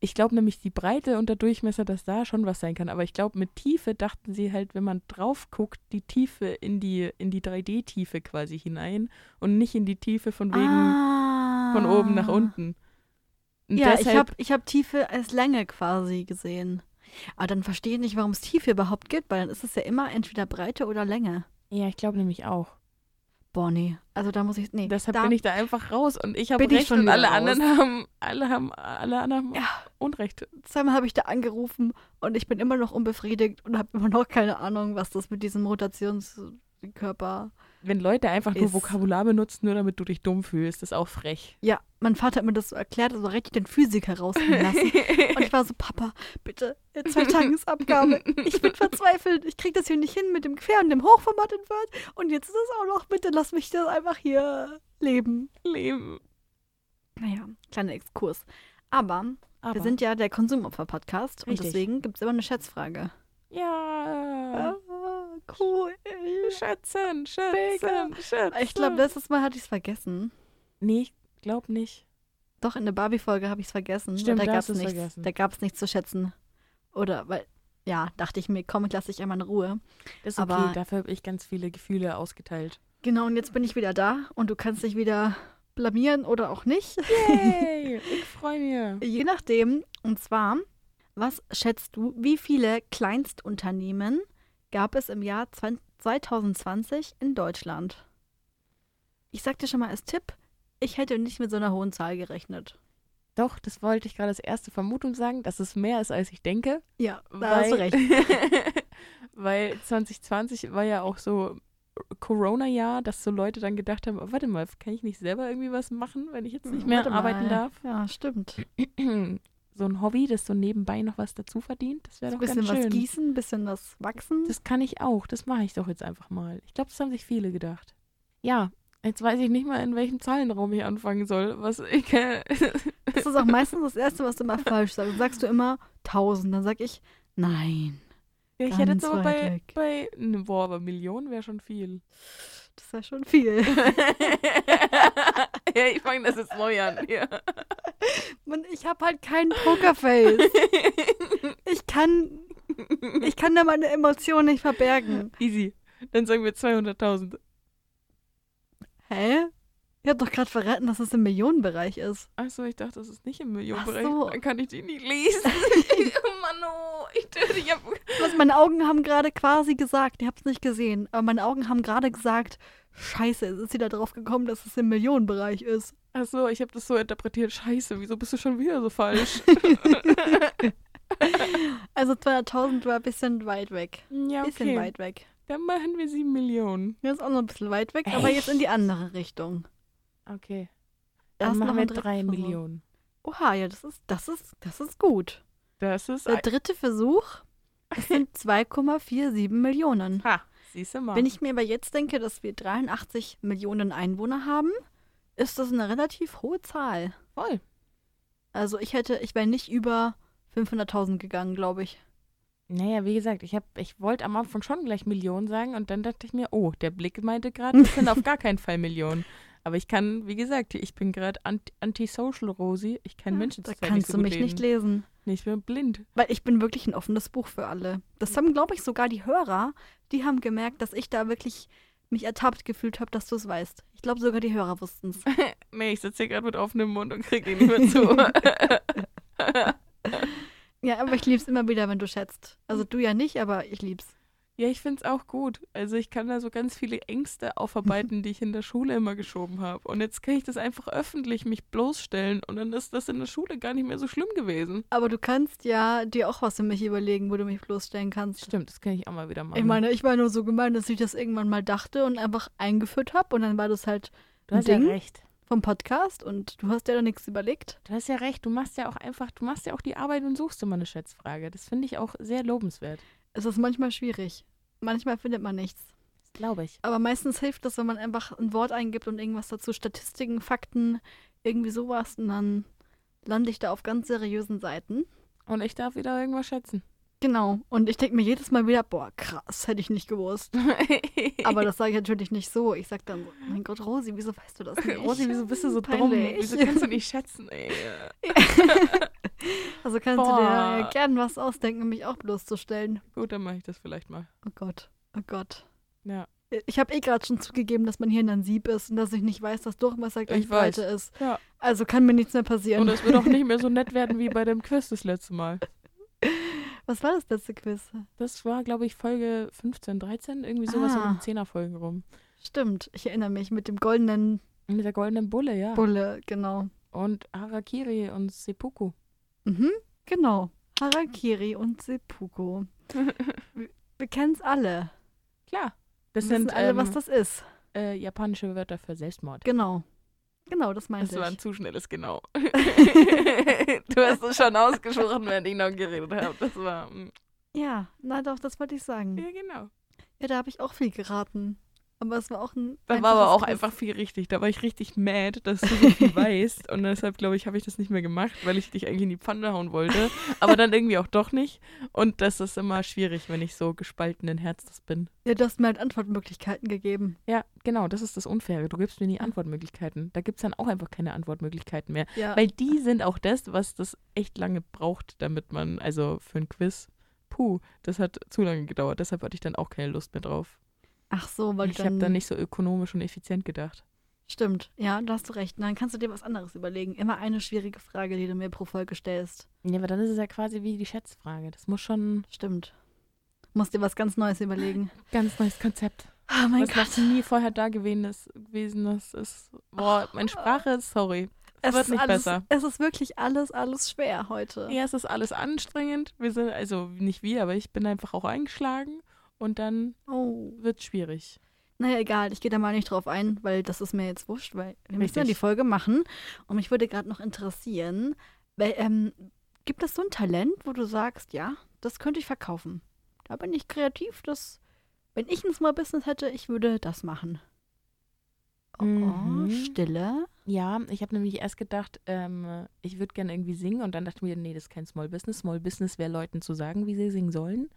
ich glaube nämlich, die Breite und der Durchmesser, dass da schon was sein kann. Aber ich glaube, mit Tiefe dachten sie halt, wenn man drauf guckt, die Tiefe in die, in die 3D-Tiefe quasi hinein und nicht in die Tiefe von wegen ah. von oben nach unten. Und Ja, ich deshalb- habe ich hab Tiefe als Länge quasi gesehen. Aber dann verstehe ich nicht, warum es Tiefe überhaupt gibt, weil dann ist es ja immer entweder Breite oder Länge. Ja, ich glaube nämlich auch. Boah, nee. Also da muss ich. Nee. Deshalb da, bin ich da einfach raus und ich habe ich Recht schon und alle wieder anderen raus. haben, alle haben, alle anderen haben Ja. Unrecht. Zweimal habe ich da angerufen und ich bin immer noch unbefriedigt und habe immer noch keine Ahnung, was das mit diesem Rotationskörper. Wenn Leute einfach nur Vokabular benutzen, nur damit du dich dumm fühlst, ist auch frech. Ja, mein Vater hat mir das so erklärt, also richtig den Physiker rausgehen lassen. Und ich war so, Papa, bitte, zwei <laughs> Tagen ist Abgabe. Ich bin verzweifelt. Ich krieg das hier nicht hin mit dem Quer- und dem Hochformat in Word. Und jetzt ist es auch noch, bitte lass mich das einfach hier leben. Leben. Naja, kleiner Exkurs. Aber, Aber, wir sind ja der Konsumopfer-Podcast und deswegen gibt es immer eine Schätzfrage. Ja. Ah, cool. Schätzen, schätzen, Mega. schätzen. Ich glaube, letztes Mal hatte ich es vergessen. Nee, ich glaube nicht. Doch, in der Barbie-Folge habe ich es vergessen. Stimmt, da gab es nichts. vergessen. Da gab es nichts zu schätzen. Oder, weil, ja, dachte ich mir, komm, ich lasse dich einmal in Ruhe. Ist okay, Aber- dafür habe ich ganz viele Gefühle ausgeteilt. Genau, und jetzt bin ich wieder da und du kannst dich wieder blamieren oder auch nicht. Yay, <laughs> ich freue mich. Je nachdem. Und zwar, was schätzt du, wie viele Kleinstunternehmen gab es im Jahr 20 2020 in Deutschland? Ich sag dir schon mal als Tipp, ich hätte nicht mit so einer hohen Zahl gerechnet. Doch, das wollte ich gerade als erste Vermutung sagen, dass es mehr ist, als ich denke. Ja, da hast du recht. <laughs> <laughs> weil 2020 war ja auch so Corona-Jahr, dass so Leute dann gedacht haben, oh, warte mal, kann ich nicht selber irgendwie was machen, wenn ich jetzt nicht mehr Warte arbeiten mal. darf? Ja, stimmt. <clears throat> so ein Hobby, das so nebenbei noch was dazu verdient, das wäre Ein doch bisschen ganz was schön. gießen, ein bisschen was wachsen. Das kann ich auch, das mache ich doch jetzt einfach mal. Ich glaube, das haben sich viele gedacht. Ja, jetzt weiß ich nicht mal, in welchem Zahlenraum ich anfangen soll. Was ich, äh, Das ist auch <laughs> meistens das Erste, was du immer falsch sagst. Dann sagst du immer 1000. Dann sag ich, nein. Ja, ich hätte jetzt aber bei, bei ne, boah, aber Millionen wäre schon viel. Das ist ja schon viel. <laughs> ja, ich fange das jetzt neu an. Ja. Mann, ich habe halt kein Pokerface. <laughs> Ich kann, ich kann da meine Emotionen nicht verbergen. Easy. Dann sagen wir 200.000. Hä? Ich habe doch gerade verraten, dass es im Millionenbereich ist. Achso, ich dachte, das ist nicht im Millionenbereich. Ach so. Dann kann ich die nicht lesen. <laughs> <laughs> oh Mann, oh. Ich töte, ich hab... Was meine Augen haben gerade quasi gesagt, ihr habt es nicht gesehen, aber meine Augen haben gerade gesagt, scheiße, jetzt ist sie da drauf gekommen, dass es im Millionenbereich ist. Achso, ich habe das so interpretiert. Scheiße, wieso bist du schon wieder so falsch? <laughs> Also 200.000 war ein bisschen weit weg. ja, Bisschen okay. weit weg. Dann machen wir 7 Millionen. Hier ist auch noch ein bisschen weit weg, aber jetzt in die andere Richtung. Okay. Da Dann noch machen wir 3 Versuch. Millionen. Oha, ja, das ist, das ist, das ist gut. Das ist... Der dritte Versuch, sind <laughs> 2,47 Millionen. Ha, siehst du mal. Wenn ich mir aber jetzt denke, dass wir 83 Millionen Einwohner haben, ist das eine relativ hohe Zahl. Voll. Also ich hätte, ich wäre nicht über 500.000 gegangen, glaube ich. Naja, wie gesagt, ich, hab, ich wollte am Anfang schon gleich Millionen sagen und dann dachte ich mir, oh, der Blick meinte gerade, das <laughs> sind auf gar keinen Fall Millionen. Aber ich kann, wie gesagt, ich bin gerade anti- anti-social, Rosi. Ich kann Menschen da zurzeit nicht kannst so du mich lesen. nicht lesen. Nee, ich bin blind. Weil ich bin wirklich ein offenes Buch für alle. Das haben, glaube ich, sogar die Hörer, die haben gemerkt, dass ich da wirklich mich ertappt gefühlt habe, dass du es weißt. Ich glaube, sogar die Hörer wussten es. <laughs> Nee, ich sitze hier gerade mit offenem Mund und kriege ihn nicht mehr zu. <laughs> Ja, aber ich lieb's immer wieder, wenn du schätzt. Also du ja nicht, aber ich lieb's. Ja, ich finde es auch gut. Also ich kann da so ganz viele Ängste aufarbeiten, <laughs> die ich in der Schule immer geschoben habe. Und jetzt kann ich das einfach öffentlich mich bloßstellen und dann ist das in der Schule gar nicht mehr so schlimm gewesen. Aber du kannst ja dir auch was für mich überlegen, wo du mich bloßstellen kannst. Stimmt, das kann ich auch mal wieder machen. Ich meine, ich war nur so gemein, dass ich das irgendwann mal dachte und einfach eingeführt habe und dann war das halt du hast Ding. ja recht. vom Podcast und du hast dir da nichts überlegt. Du hast ja recht, du machst ja auch einfach, du machst ja auch die Arbeit und suchst immer eine Schätzfrage. Das finde ich auch sehr lobenswert. Es ist manchmal schwierig. Manchmal findet man nichts. Das glaube ich. Aber meistens hilft es, wenn man einfach ein Wort eingibt und irgendwas dazu, Statistiken, Fakten, irgendwie sowas und dann lande ich da auf ganz seriösen Seiten. Und ich darf wieder irgendwas schätzen. Genau. Und ich denke mir jedes Mal wieder, boah, krass, hätte ich nicht gewusst. <laughs> Aber das sage ich natürlich nicht so. Ich sage dann, so, mein Gott, Rosi, wieso weißt du das <laughs> nicht? Rosi, wieso bist du so dumm? Peinlich. Wieso kannst du nicht schätzen, ey? <laughs> Also kannst du dir Boah. gern was ausdenken, um mich auch bloßzustellen. Gut, dann mache ich das vielleicht mal. Oh Gott, oh Gott. Ja. Ich habe eh gerade schon zugegeben, dass man hier in ein Sieb ist und dass ich nicht weiß, dass Durchmesser gleich. Breite ist. Ja. Also kann mir nichts mehr passieren. Und es wird auch nicht mehr so nett werden <laughs> wie bei dem Quiz das letzte Mal. Was war das letzte Quiz? Das war, glaube ich, Folge 15, 13, irgendwie sowas Ah. um den Zehnerfolgen rum. Stimmt, ich erinnere mich mit dem goldenen Mit der goldenen Bulle, ja. Bulle, genau. Und Harakiri und Seppuku. Mhm, genau. Harakiri und Seppuku. <laughs> wir wir kennen es alle. Klar. Das Wir wissen sind alle, ähm, was das ist. äh, japanische Wörter für Selbstmord. Genau. Genau, das meinte Das war ein ich. zu schnelles Genau. <laughs> <laughs> du hast es schon ausgesprochen, während ich noch geredet habe. Das war. mm, Ja, na doch, das wollte ich sagen. Ja, genau. Ja, da habe ich auch viel geraten. Aber es war auch ein. Da war aber auch Quiz. einfach viel richtig. Da war ich richtig mad, dass du so viel <laughs> weißt. Und deshalb, glaube ich, habe ich das nicht mehr gemacht, weil ich dich eigentlich in die Pfanne hauen wollte. Aber dann irgendwie auch doch nicht. Und das ist immer schwierig, wenn ich so gespaltenen Herzens bin. Ja, du hast mir halt Antwortmöglichkeiten gegeben. Ja, genau, das ist das Unfaire. Du gibst mir nie Antwortmöglichkeiten. Da gibt es dann auch einfach keine Antwortmöglichkeiten mehr. Ja. Weil die sind auch das, was das echt lange braucht, damit man, also für ein Quiz, puh, das hat zu lange gedauert. Deshalb hatte ich dann auch keine Lust mehr drauf. Ach so, weil Ich habe dann. dann nicht so ökonomisch und effizient gedacht. Stimmt, ja, da hast du recht. Dann kannst du dir was anderes überlegen. Immer eine schwierige Frage, die du mir pro Folge stellst. Ja, aber dann ist es ja quasi wie die Schätzfrage. Das muss schon Stimmt. Musst dir was ganz Neues überlegen. <laughs> ganz neues Konzept. Oh mein was noch nie vorher da gewesen ist. Gewesen ist, ist boah, meine Sprache, sorry. Es wird ist nicht alles, besser. Es ist wirklich alles, alles schwer heute. Ja, es ist alles anstrengend. Wir sind, also nicht wir, aber ich bin einfach auch eingeschlagen. Und dann Oh. wird schwierig. Naja, egal, ich gehe da mal nicht drauf ein, weil das ist mir jetzt wurscht, weil wir müssen ja Richtig. die Folge machen. Und mich würde gerade noch interessieren, weil, ähm, gibt es so ein Talent, wo du sagst, ja, das könnte ich verkaufen? Da bin ich kreativ, das, wenn ich ein Small Business hätte, ich würde das machen. Oh, Mhm. oh Stille. Ja, ich habe nämlich erst gedacht, ähm, ich würde gerne irgendwie singen und dann dachte ich mir, nee, das ist kein Small Business. Small Business wäre Leuten zu sagen, wie sie singen sollen.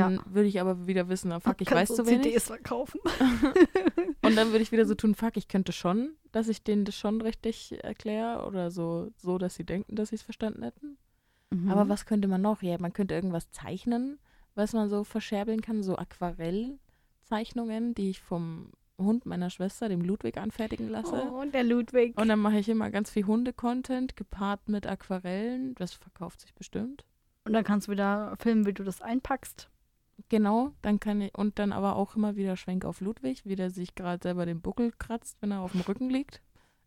Dann würde ich aber wieder wissen, oh, fuck, ich weiß zu wenig. CDs verkaufen. <laughs> Und dann würde ich wieder so <laughs> tun, fuck, ich könnte schon, dass ich denen das schon richtig erkläre oder so, so, dass sie denken, dass sie es verstanden hätten. Mhm. Aber was könnte man noch? Ja, man könnte irgendwas zeichnen, was man so verscherbeln kann, so Aquarellzeichnungen, die ich vom Hund meiner Schwester, dem Ludwig, anfertigen lasse. Oh, der Ludwig. Und dann mache ich immer ganz viel Hunde-Content gepaart mit Aquarellen. Das verkauft sich bestimmt. Und dann kannst du wieder filmen, wie du das einpackst. Genau, dann kann ich, und dann aber auch immer wieder Schwenk auf Ludwig, wie der sich gerade selber den Buckel kratzt, wenn er auf dem Rücken liegt.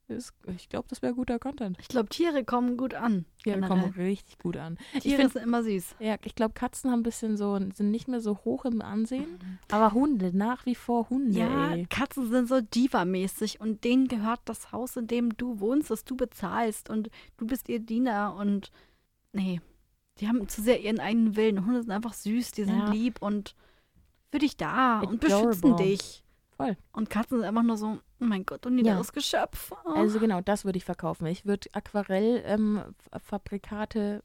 Ist, ich glaube, das wäre guter Content. Ich glaube, Tiere kommen gut an. Die generell. kommen richtig gut an. Ich Tiere find- sind immer süß. Ja, ich glaube, Katzen haben ein bisschen so, sind nicht mehr so hoch im Ansehen. Aber Hunde, nach wie vor Hunde, Ja, ey. Katzen sind so Diva-mäßig und denen gehört das Haus, in dem du wohnst, das du bezahlst und du bist ihr Diener und nee, die haben zu sehr ihren eigenen Willen. Hunde sind einfach süß, die sind Ja. lieb und für dich da und beschützen Adorable. dich. Voll. Und Katzen sind einfach nur so, oh mein Gott, und niederes Geschöpf. Oh. Also genau, das würde ich verkaufen. Ich würde Aquarellfabrikate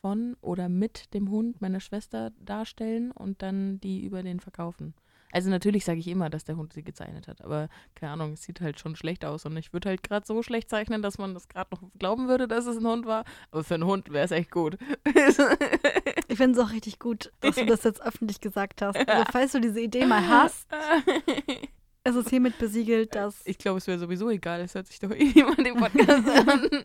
von oder mit dem Hund meiner Schwester darstellen und dann die über den verkaufen. Also natürlich sage ich immer, dass der Hund sie gezeichnet hat, aber keine Ahnung, es sieht halt schon schlecht aus und ich würde halt gerade so schlecht zeichnen, dass man das gerade noch glauben würde, dass es ein Hund war. Aber für einen Hund wäre es echt gut. <laughs> ich finde es auch richtig gut, dass du das jetzt öffentlich gesagt hast. <laughs> Also falls du diese Idee mal hast, <laughs> es ist hiermit besiegelt, dass ich glaube, es wäre sowieso egal. Es hört sich doch eh niemand den Podcast an.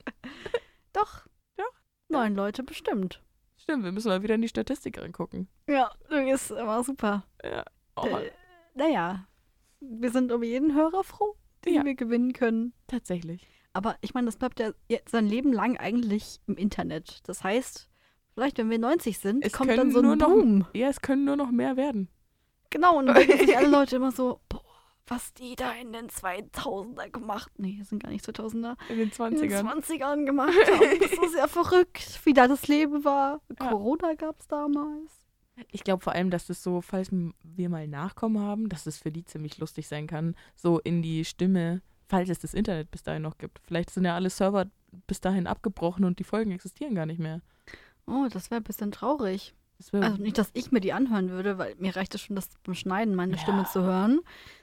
doch, Doch. neun Leute bestimmt. Stimmt, wir müssen mal wieder in die Statistik reingucken. Ja, ist immer super. Ja. Oh, Äh, naja, wir sind um jeden Hörer froh, den Ja. wir gewinnen können. tatsächlich. Aber ich meine, das bleibt ja jetzt sein Leben lang eigentlich im Internet. Das heißt, vielleicht, wenn wir 90 sind, Es kommt dann so nur ein noch- Boom. Ja, es können nur noch mehr werden. Genau, und dann <laughs> denken sich alle Leute immer so, boah, was die da in den 2000er gemacht, nee, das sind gar nicht 2000er, In den in den 20ern. 20ern gemacht haben. Das ist ja <laughs> verrückt, wie da das Leben war. Ja. Corona gab es damals. Ich glaube vor allem, dass das so, falls wir mal Nachkommen haben, dass es für die ziemlich lustig sein kann, so in die Stimme, falls es das Internet bis dahin noch gibt. Vielleicht sind ja alle Server bis dahin abgebrochen und die Folgen existieren gar nicht mehr. Oh, das wäre ein bisschen traurig. Also nicht, dass ich mir die anhören würde, weil mir reicht es schon, das beim Schneiden meine Ja. Stimme zu hören.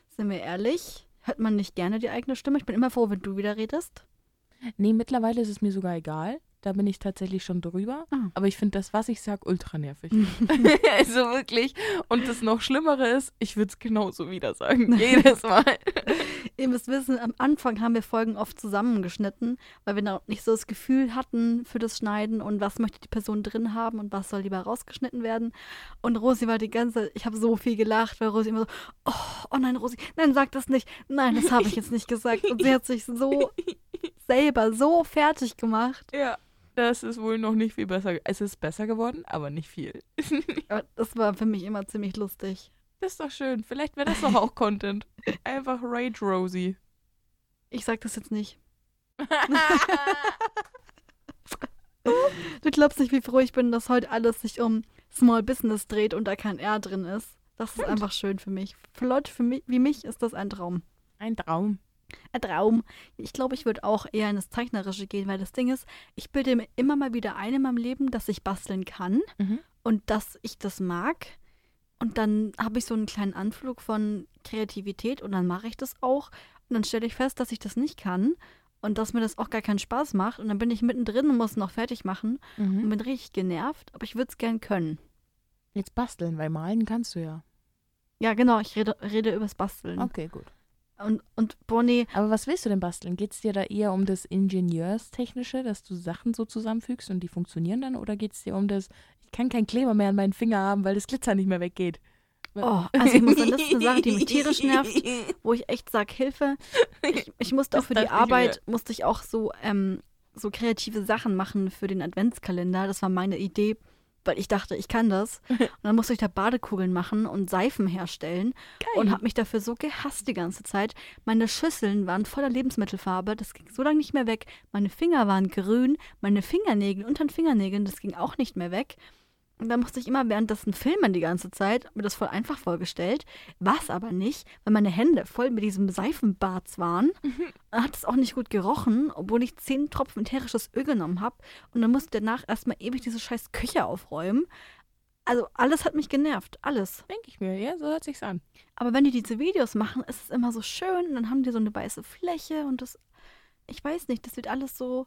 Sind wir ehrlich? Hört man nicht gerne die eigene Stimme? Ich bin immer froh, wenn du wieder redest. nee, mittlerweile ist es mir sogar egal. Da bin ich tatsächlich schon drüber. Ah. Aber ich finde das, was ich sage, ultra nervig. <laughs> <laughs> also wirklich. Und das noch Schlimmere ist, ich würde es genauso wieder sagen. <laughs> Jedes Mal. Ihr müsst wissen, am Anfang haben wir Folgen oft zusammengeschnitten, weil wir noch nicht so das Gefühl hatten für das Schneiden und was möchte die Person drin haben und was soll lieber rausgeschnitten werden. Und Rosi war die ganze, ich habe so viel gelacht, weil Rosi immer so, oh, oh nein, Rosi, nein, sag das nicht. Nein, das habe ich jetzt nicht gesagt. Und sie hat sich so selber so fertig gemacht. Ja. Das ist wohl noch nicht viel besser. Es ist besser geworden, aber nicht viel. <laughs> Aber das war für mich immer ziemlich lustig. Das ist doch schön. Vielleicht wäre das doch auch Content. <laughs> Einfach Rage Rosie. Ich sag das jetzt nicht. <laughs> Du glaubst nicht, wie froh ich bin, dass heute alles sich um Small Business dreht und da kein R drin ist. Das ist Stimmt. einfach schön für mich. Für Leute für mich, wie mich ist das ein Traum. Ein Traum. Ein Traum. Ich glaube, ich würde auch eher in das Zeichnerische gehen, weil das Ding ist, ich bilde mir immer mal wieder ein in meinem Leben, dass ich basteln kann Mhm. und dass ich das mag. Und dann habe ich so einen kleinen Anflug von Kreativität und dann mache ich das auch. Und dann stelle ich fest, dass ich das nicht kann und dass mir das auch gar keinen Spaß macht. Und dann bin ich mittendrin und muss noch fertig machen und Mhm. bin richtig genervt, aber ich würde es gern können. Jetzt basteln, weil malen kannst du ja. Ja, genau, ich rede, rede übers Basteln. Okay, gut. Und, und Bonnie, Aber was willst du denn basteln? Geht es dir da eher um das Ingenieurstechnische, dass du Sachen so zusammenfügst und die funktionieren dann? Oder geht es dir um das, ich kann keinen Kleber mehr an meinen Finger haben, weil das Glitzer nicht mehr weggeht? oh, also ich muss sagen, das ist eine Sache, die mich tierisch nervt. wo ich echt sage, Hilfe. Ich, ich musste auch für die Arbeit, musste ich auch so, ähm, so kreative Sachen machen für den Adventskalender. Das war meine Idee, weil ich dachte, ich kann das. <laughs> Und dann musste ich da Badekugeln machen und Seifen herstellen und habe mich dafür so gehasst die ganze Zeit. Meine Schüsseln waren voller Lebensmittelfarbe, das ging so lange nicht mehr weg. Meine Finger waren grün, meine Fingernägel unter den Fingernägeln, das ging auch nicht mehr weg. Und da musste ich immer währenddessen filmen die ganze Zeit, mir das voll einfach vorgestellt. War es aber nicht, weil meine Hände voll mit diesem Seifenbarz waren. Dann hat es auch nicht gut gerochen, obwohl ich zehn Tropfen ätherisches Öl genommen habe. Und dann musste ich danach erstmal ewig diese scheiß Küche aufräumen. Also alles hat mich genervt, alles. Denke ich mir, ja, so hört sich's an. Aber wenn die diese Videos machen, ist es immer so schön. Und dann haben die so eine weiße Fläche und das, ich weiß nicht, das sieht alles so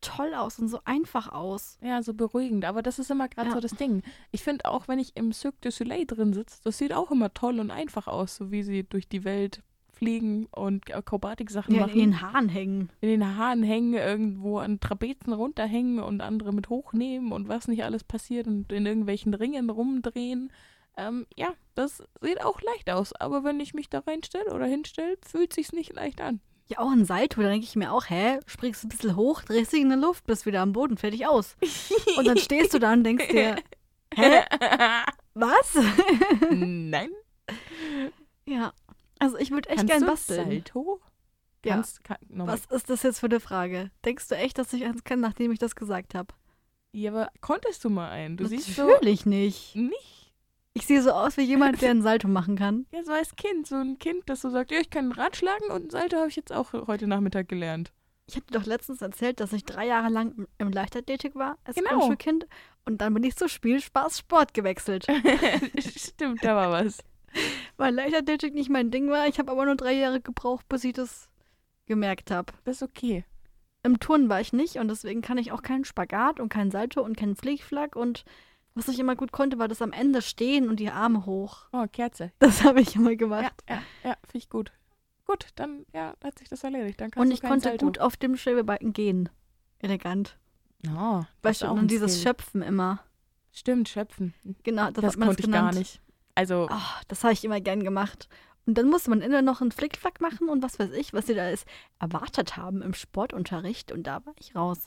toll aus und so einfach aus. Ja, so beruhigend. Aber das ist immer gerade Ja. so das Ding. Ich finde auch, wenn ich im Cirque du Soleil drin sitze, das sieht auch immer toll und einfach aus, so wie sie durch die Welt fliegen und Akrobatik-Sachen Ja, in machen. den Haaren hängen. in den Haaren hängen, irgendwo an Trapezen runterhängen und andere mit hochnehmen und was nicht alles passiert und in irgendwelchen Ringen rumdrehen. Ähm, ja, das sieht auch leicht aus, aber wenn ich mich da reinstelle oder hinstelle, fühlt sich's nicht leicht an. Ja, auch ein Salto, da denke ich mir auch, hä, springst du ein bisschen hoch, drehst dich in der Luft, bist wieder am Boden, fertig aus. Und dann stehst du da und denkst dir, <laughs> hä, was? Nein. <laughs> ja, also ich würde echt Kannst gern basteln. Salto? Ja. Kannst, kann, nochmal. Was ist das jetzt für eine Frage? Denkst du echt, dass ich eins kann, nachdem ich das gesagt habe? Ja, aber konntest du mal einen? Du siehst so Natürlich nicht. nicht. Ich sehe so aus wie jemand, der ein Salto machen kann. Ja, so als Kind, so ein Kind, das so sagt, ja, ich kann ein Rad schlagen und ein Salto habe ich jetzt auch heute Nachmittag gelernt. Ich hatte doch letztens erzählt, dass ich drei Jahre lang im- Leichtathletik war als Genau. Grundschulkind. Und dann bin ich zu Spiel, Spaß, Sport gewechselt. <laughs> Stimmt, da war was. Weil Leichtathletik nicht mein Ding war. Ich habe aber nur drei Jahre gebraucht, bis ich das gemerkt habe. Das ist okay. Im Turnen war ich nicht und deswegen kann ich auch keinen Spagat und keinen Salto und keinen Fliegflack. Und was ich immer gut konnte, war das am Ende stehen und die Arme hoch. Oh, Kerze. Das habe ich immer Ja, gemacht. ja, ja, finde ich gut. Gut, dann ja, hat sich das erledigt. Dann und ich konnte Salto. gut auf dem Schwebebalken gehen. Elegant. Oh, Weißt du, und dieses Skill. Schöpfen immer. Stimmt, schöpfen. Genau, das, Das, hat man konnte das ich genannt. gar nicht. Also, Ah, das habe ich immer gern gemacht. Und dann musste man immer noch einen Flickflack machen und was weiß ich, was sie da alles erwartet haben im Sportunterricht. Und da war ich raus.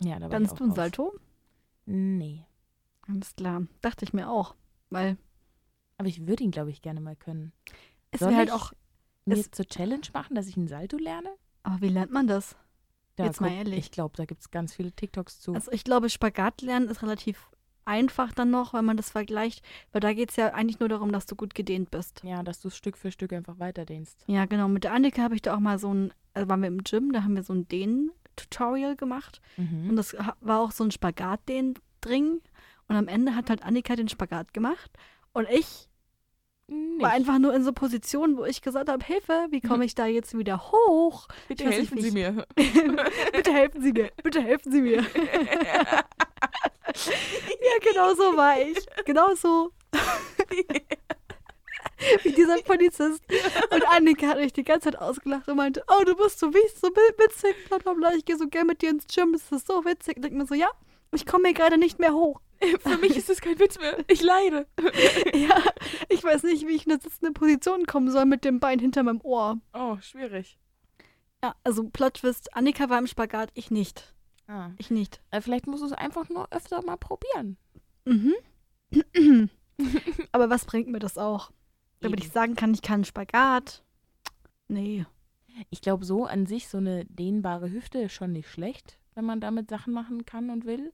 ja, da war ich Kannst auch du ein raus. Salto? Nee. Alles klar. Dachte ich mir auch. Weil Aber ich würde ihn, glaube ich, gerne mal können. es Soll wäre halt auch. Mir zur Challenge machen, dass ich einen Salto lerne? Aber wie lernt man das? Da Jetzt mal guck- ehrlich. Ich glaube, da gibt es ganz viele TikToks zu. Also ich glaube, Spagat lernen ist relativ einfach dann noch, wenn man das vergleicht. Weil da geht es ja eigentlich nur darum, dass du gut gedehnt bist. ja, dass du Stück für Stück einfach weiterdehnst. Ja, genau. Mit der Annika habe ich da auch mal so ein, also waren wir im Gym, da haben wir so ein Dehn-Tutorial gemacht. Und Mhm. das ha- war auch so ein Spagat-Dehn-Dring. Und am Ende hat halt Annika den Spagat gemacht. Und ich Nicht. war einfach nur in so Positionen, wo ich gesagt habe, Hilfe, wie komme ich da jetzt wieder hoch? Bitte ich weiß helfen wie Sie ich- mir. <laughs> bitte helfen Sie mir, bitte helfen Sie mir. <laughs> <laughs> Ja, genau so war ich. Genau so. <laughs> Wie dieser Polizist. Und Annika hat mich die ganze Zeit ausgelacht und meinte, oh, du bist so wichtig, so wi- witzig, bla bla bla. Ich gehe so gerne mit dir ins Gym, das ist so witzig. Und ich mir so, ja, ich komme hier gerade nicht mehr hoch. <laughs> Für mich ist es kein Witz mehr. Ich leide. <laughs> Ja, ich weiß nicht, wie ich in eine sitzende Position kommen soll mit dem Bein hinter meinem Ohr. Oh, schwierig. Ja, also Plot Twist, Annika war im Spagat, ich nicht. Ah. Ich nicht. Äh, Vielleicht musst du es einfach nur öfter mal probieren. Mhm. Aber was bringt mir das auch? Damit Eben. ich sagen kann, ich kann Spagat. Nee. Ich glaube, so an sich so eine dehnbare Hüfte ist schon nicht schlecht, wenn man damit Sachen machen kann und will.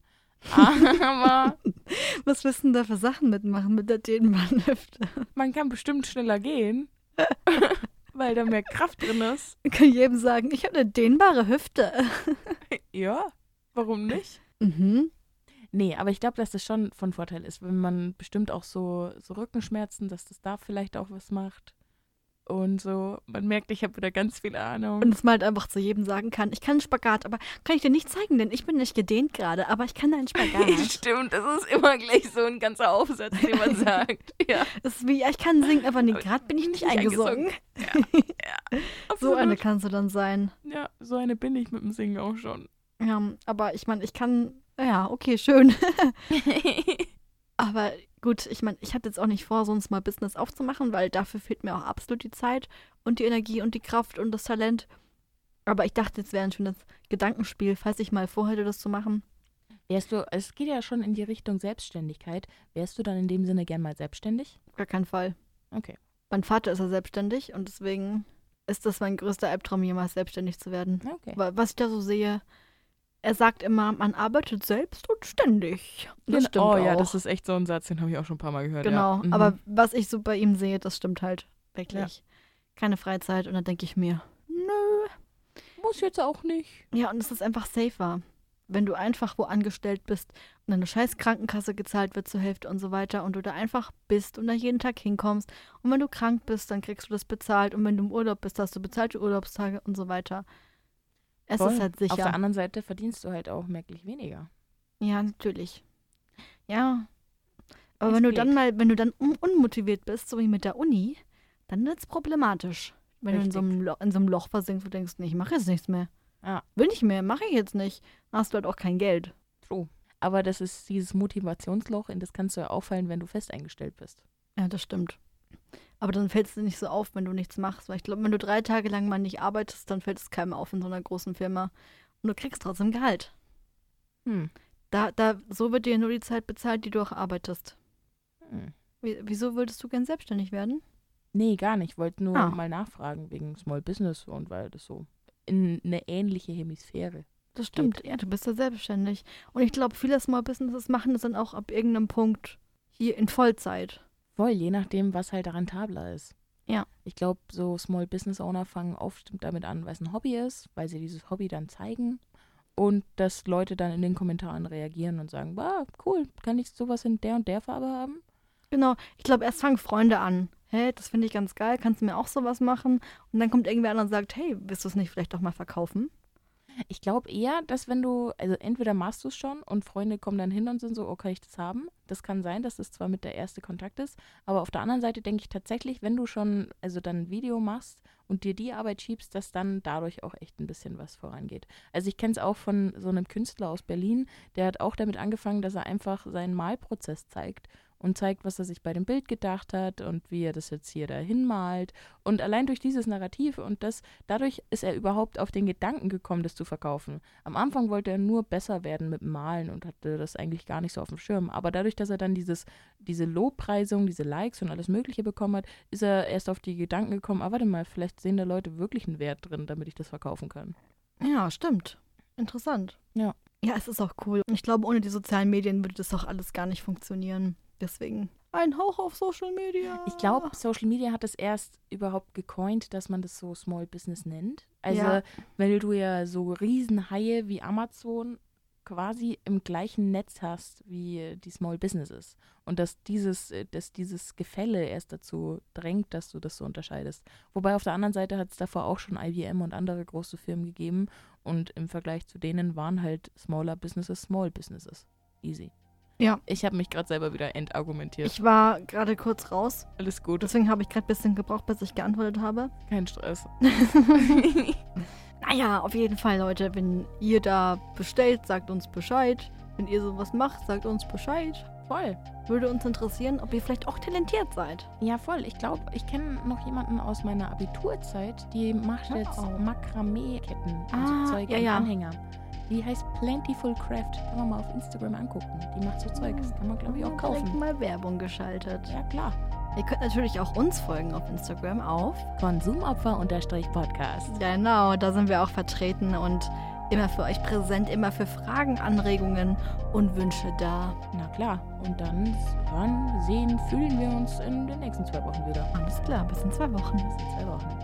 Aber <laughs> Was willst du denn da für Sachen mitmachen mit der Dehnbahnhüfte? man kann bestimmt schneller gehen, <laughs> weil da mehr Kraft drin ist. Ich kann jedem sagen, ich habe eine dehnbare Hüfte. Ja, warum nicht? Mhm. Nee, aber ich glaube, dass das schon von Vorteil ist, wenn man bestimmt auch so, so Rückenschmerzen, dass das da vielleicht auch was macht. Und so, man merkt, ich habe wieder ganz viel Ahnung. Und dass man halt einfach zu jedem sagen kann, ich kann einen Spagat, aber kann ich dir nicht zeigen, denn ich bin nicht gedehnt gerade, aber ich kann einen <laughs> Spagat. Stimmt, das ist immer gleich so ein ganzer Aufsatz, den man <laughs> sagt. Ja, Das ist wie, ja, ich kann singen, aber nee, gerade bin ich nicht nicht eingesungen. eingesungen. <laughs> ja, So eine kannst du dann sein. Ja, so eine bin ich mit dem Singen auch schon. Ja, aber ich meine, ich kann, ja, okay, schön. <laughs> <laughs> Aber gut, ich meine, ich hatte jetzt auch nicht vor, so ein Small Business aufzumachen, weil dafür fehlt mir auch absolut die Zeit und die Energie und die Kraft und das Talent. Aber ich dachte, es wäre ein schönes Gedankenspiel, falls ich mal vorhätte, das zu machen. Wärst du, es geht ja schon in die Richtung Selbstständigkeit. Wärst du dann in dem Sinne gern mal selbstständig? Gar keinen Fall. Okay. Mein Vater ist ja selbstständig und deswegen ist das mein größter Albtraum, jemals selbstständig zu werden. Okay. Was ich da so sehe, er sagt immer, man arbeitet selbst und ständig. Das stimmt oh auch. ja, das ist echt so ein Satz, den habe ich auch schon ein paar Mal gehört. Genau, ja. Mhm. aber was ich so bei ihm sehe, das stimmt halt wirklich. Keine Freizeit und dann denke ich mir, nö. muss jetzt auch nicht. Ja, und es ist einfach safer, wenn du einfach wo angestellt bist und deine scheiß Krankenkasse gezahlt wird zur Hälfte und so weiter und du da einfach bist und da jeden Tag hinkommst und wenn du krank bist, dann kriegst du das bezahlt und wenn du im Urlaub bist, hast du bezahlte Urlaubstage und so weiter. Es Voll. ist halt Auf der sicher. anderen Seite verdienst du halt auch merklich weniger. Ja, natürlich. Ja. Aber wenn du dann mal, wenn du dann un unmotiviert bist, so wie mit der Uni, dann wird es problematisch. Wenn du in so, einem Loch, in so einem Loch versinkst und denkst, nee, ich mache jetzt nichts mehr. Ja. Will nicht mehr, mache ich jetzt nicht. Dann hast du halt auch kein Geld. True. Aber das ist dieses Motivationsloch, in das kannst du ja auffallen, wenn du festeingestellt bist. Ja, das stimmt. Aber dann fällt es dir nicht so auf, wenn du nichts machst. Weil ich glaube, wenn du drei Tage lang mal nicht arbeitest, dann fällt es keinem auf in so einer großen Firma. Und du kriegst trotzdem Gehalt. Hm. Da, da, so wird dir nur die Zeit bezahlt, die du auch arbeitest. hm. Wie, wieso würdest du gern selbstständig werden? Nee, gar nicht. Ich wollte nur Ah. mal nachfragen wegen Small Business und weil das so in eine ähnliche Hemisphäre. Das stimmt, ja, du bist ja selbstständig. Und ich glaube, viele Small Businesses machen das dann auch ab irgendeinem Punkt hier in Vollzeit. Voll, je nachdem, was halt rentabler ist. Ja. Ich glaube, so Small Business Owner fangen oft damit an, weil es ein Hobby ist, weil sie dieses Hobby dann zeigen und dass Leute dann in den Kommentaren reagieren und sagen, wow, cool, kann ich sowas in der und der Farbe haben? Genau, ich glaube, erst fangen Freunde an. Hä, das finde ich ganz geil, kannst du mir auch sowas machen? Und dann kommt irgendwer an und sagt, hey, willst du es nicht vielleicht doch mal verkaufen? Ich glaube eher, dass wenn du, also entweder machst du es schon und Freunde kommen dann hin und sind so, oh, kann ich das haben? Das kann sein, dass das zwar mit der erste Kontakt ist, aber auf der anderen Seite denke ich tatsächlich, wenn du schon, also dann ein Video machst und dir die Arbeit schiebst, dass dann dadurch auch echt ein bisschen was vorangeht. Also ich kenne es auch von so einem Künstler aus Berlin, der hat auch damit angefangen, dass er einfach seinen Malprozess zeigt und zeigt, was er sich bei dem Bild gedacht hat und wie er das jetzt hier dahin malt. Und allein durch dieses Narrativ und das, dadurch ist er überhaupt auf den Gedanken gekommen, das zu verkaufen. Am Anfang wollte er nur besser werden mit Malen und hatte das eigentlich gar nicht so auf dem Schirm. Aber dadurch, dass er dann dieses, diese Lobpreisung, diese Likes und alles Mögliche bekommen hat, ist er erst auf die Gedanken gekommen, ah, warte mal, vielleicht sehen da Leute wirklich einen Wert drin, damit ich das verkaufen kann. Ja, stimmt. Interessant. Ja. Ja, es ist auch cool. Und ich glaube, ohne die sozialen Medien würde das auch alles gar nicht funktionieren. Deswegen ein Hauch auf Social Media. Ich glaube, Social Media hat es erst überhaupt gecoint, dass man das so Small Business nennt. Also, Ja. weil du ja so Riesenhaie wie Amazon quasi im gleichen Netz hast wie die Small Businesses. Und dass dieses, äh, dass dieses Gefälle erst dazu drängt, dass du das so unterscheidest. Wobei auf der anderen Seite hat es davor auch schon IBM und andere große Firmen gegeben. Und im Vergleich zu denen waren halt Smaller Businesses Small Businesses. Easy. Ja. Ich habe mich gerade selber wieder entargumentiert. Ich war gerade kurz raus. Alles gut. Deswegen habe ich gerade ein bisschen gebraucht, bis ich geantwortet habe. Kein Stress. <laughs> <laughs> naja, auf jeden Fall, Leute, wenn ihr da bestellt, sagt uns Bescheid. Wenn ihr sowas macht, sagt uns Bescheid. Voll. Würde uns interessieren, ob ihr vielleicht auch talentiert seid. Ja, voll. Ich glaube, ich kenne noch jemanden aus meiner Abiturzeit, die macht jetzt Oh. Makramee-Ketten und Ah, Zeug ja, ja. Anhänger. Die heißt Plentiful Craft. Kann man mal auf Instagram angucken. Die macht so Zeug. Das kann man, glaube ich, auch Direkt kaufen. mal Werbung geschaltet. Ja, klar. Ihr könnt natürlich auch uns folgen auf Instagram auf. Konsumopfer-Podcast. Genau, da sind wir auch vertreten und immer für euch präsent, immer für Fragen, Anregungen und Wünsche da. Na klar. Und dann hören, sehen, fühlen wir uns in den nächsten zwei Wochen wieder. Alles klar, bis in zwei Wochen. Bis in zwei Wochen.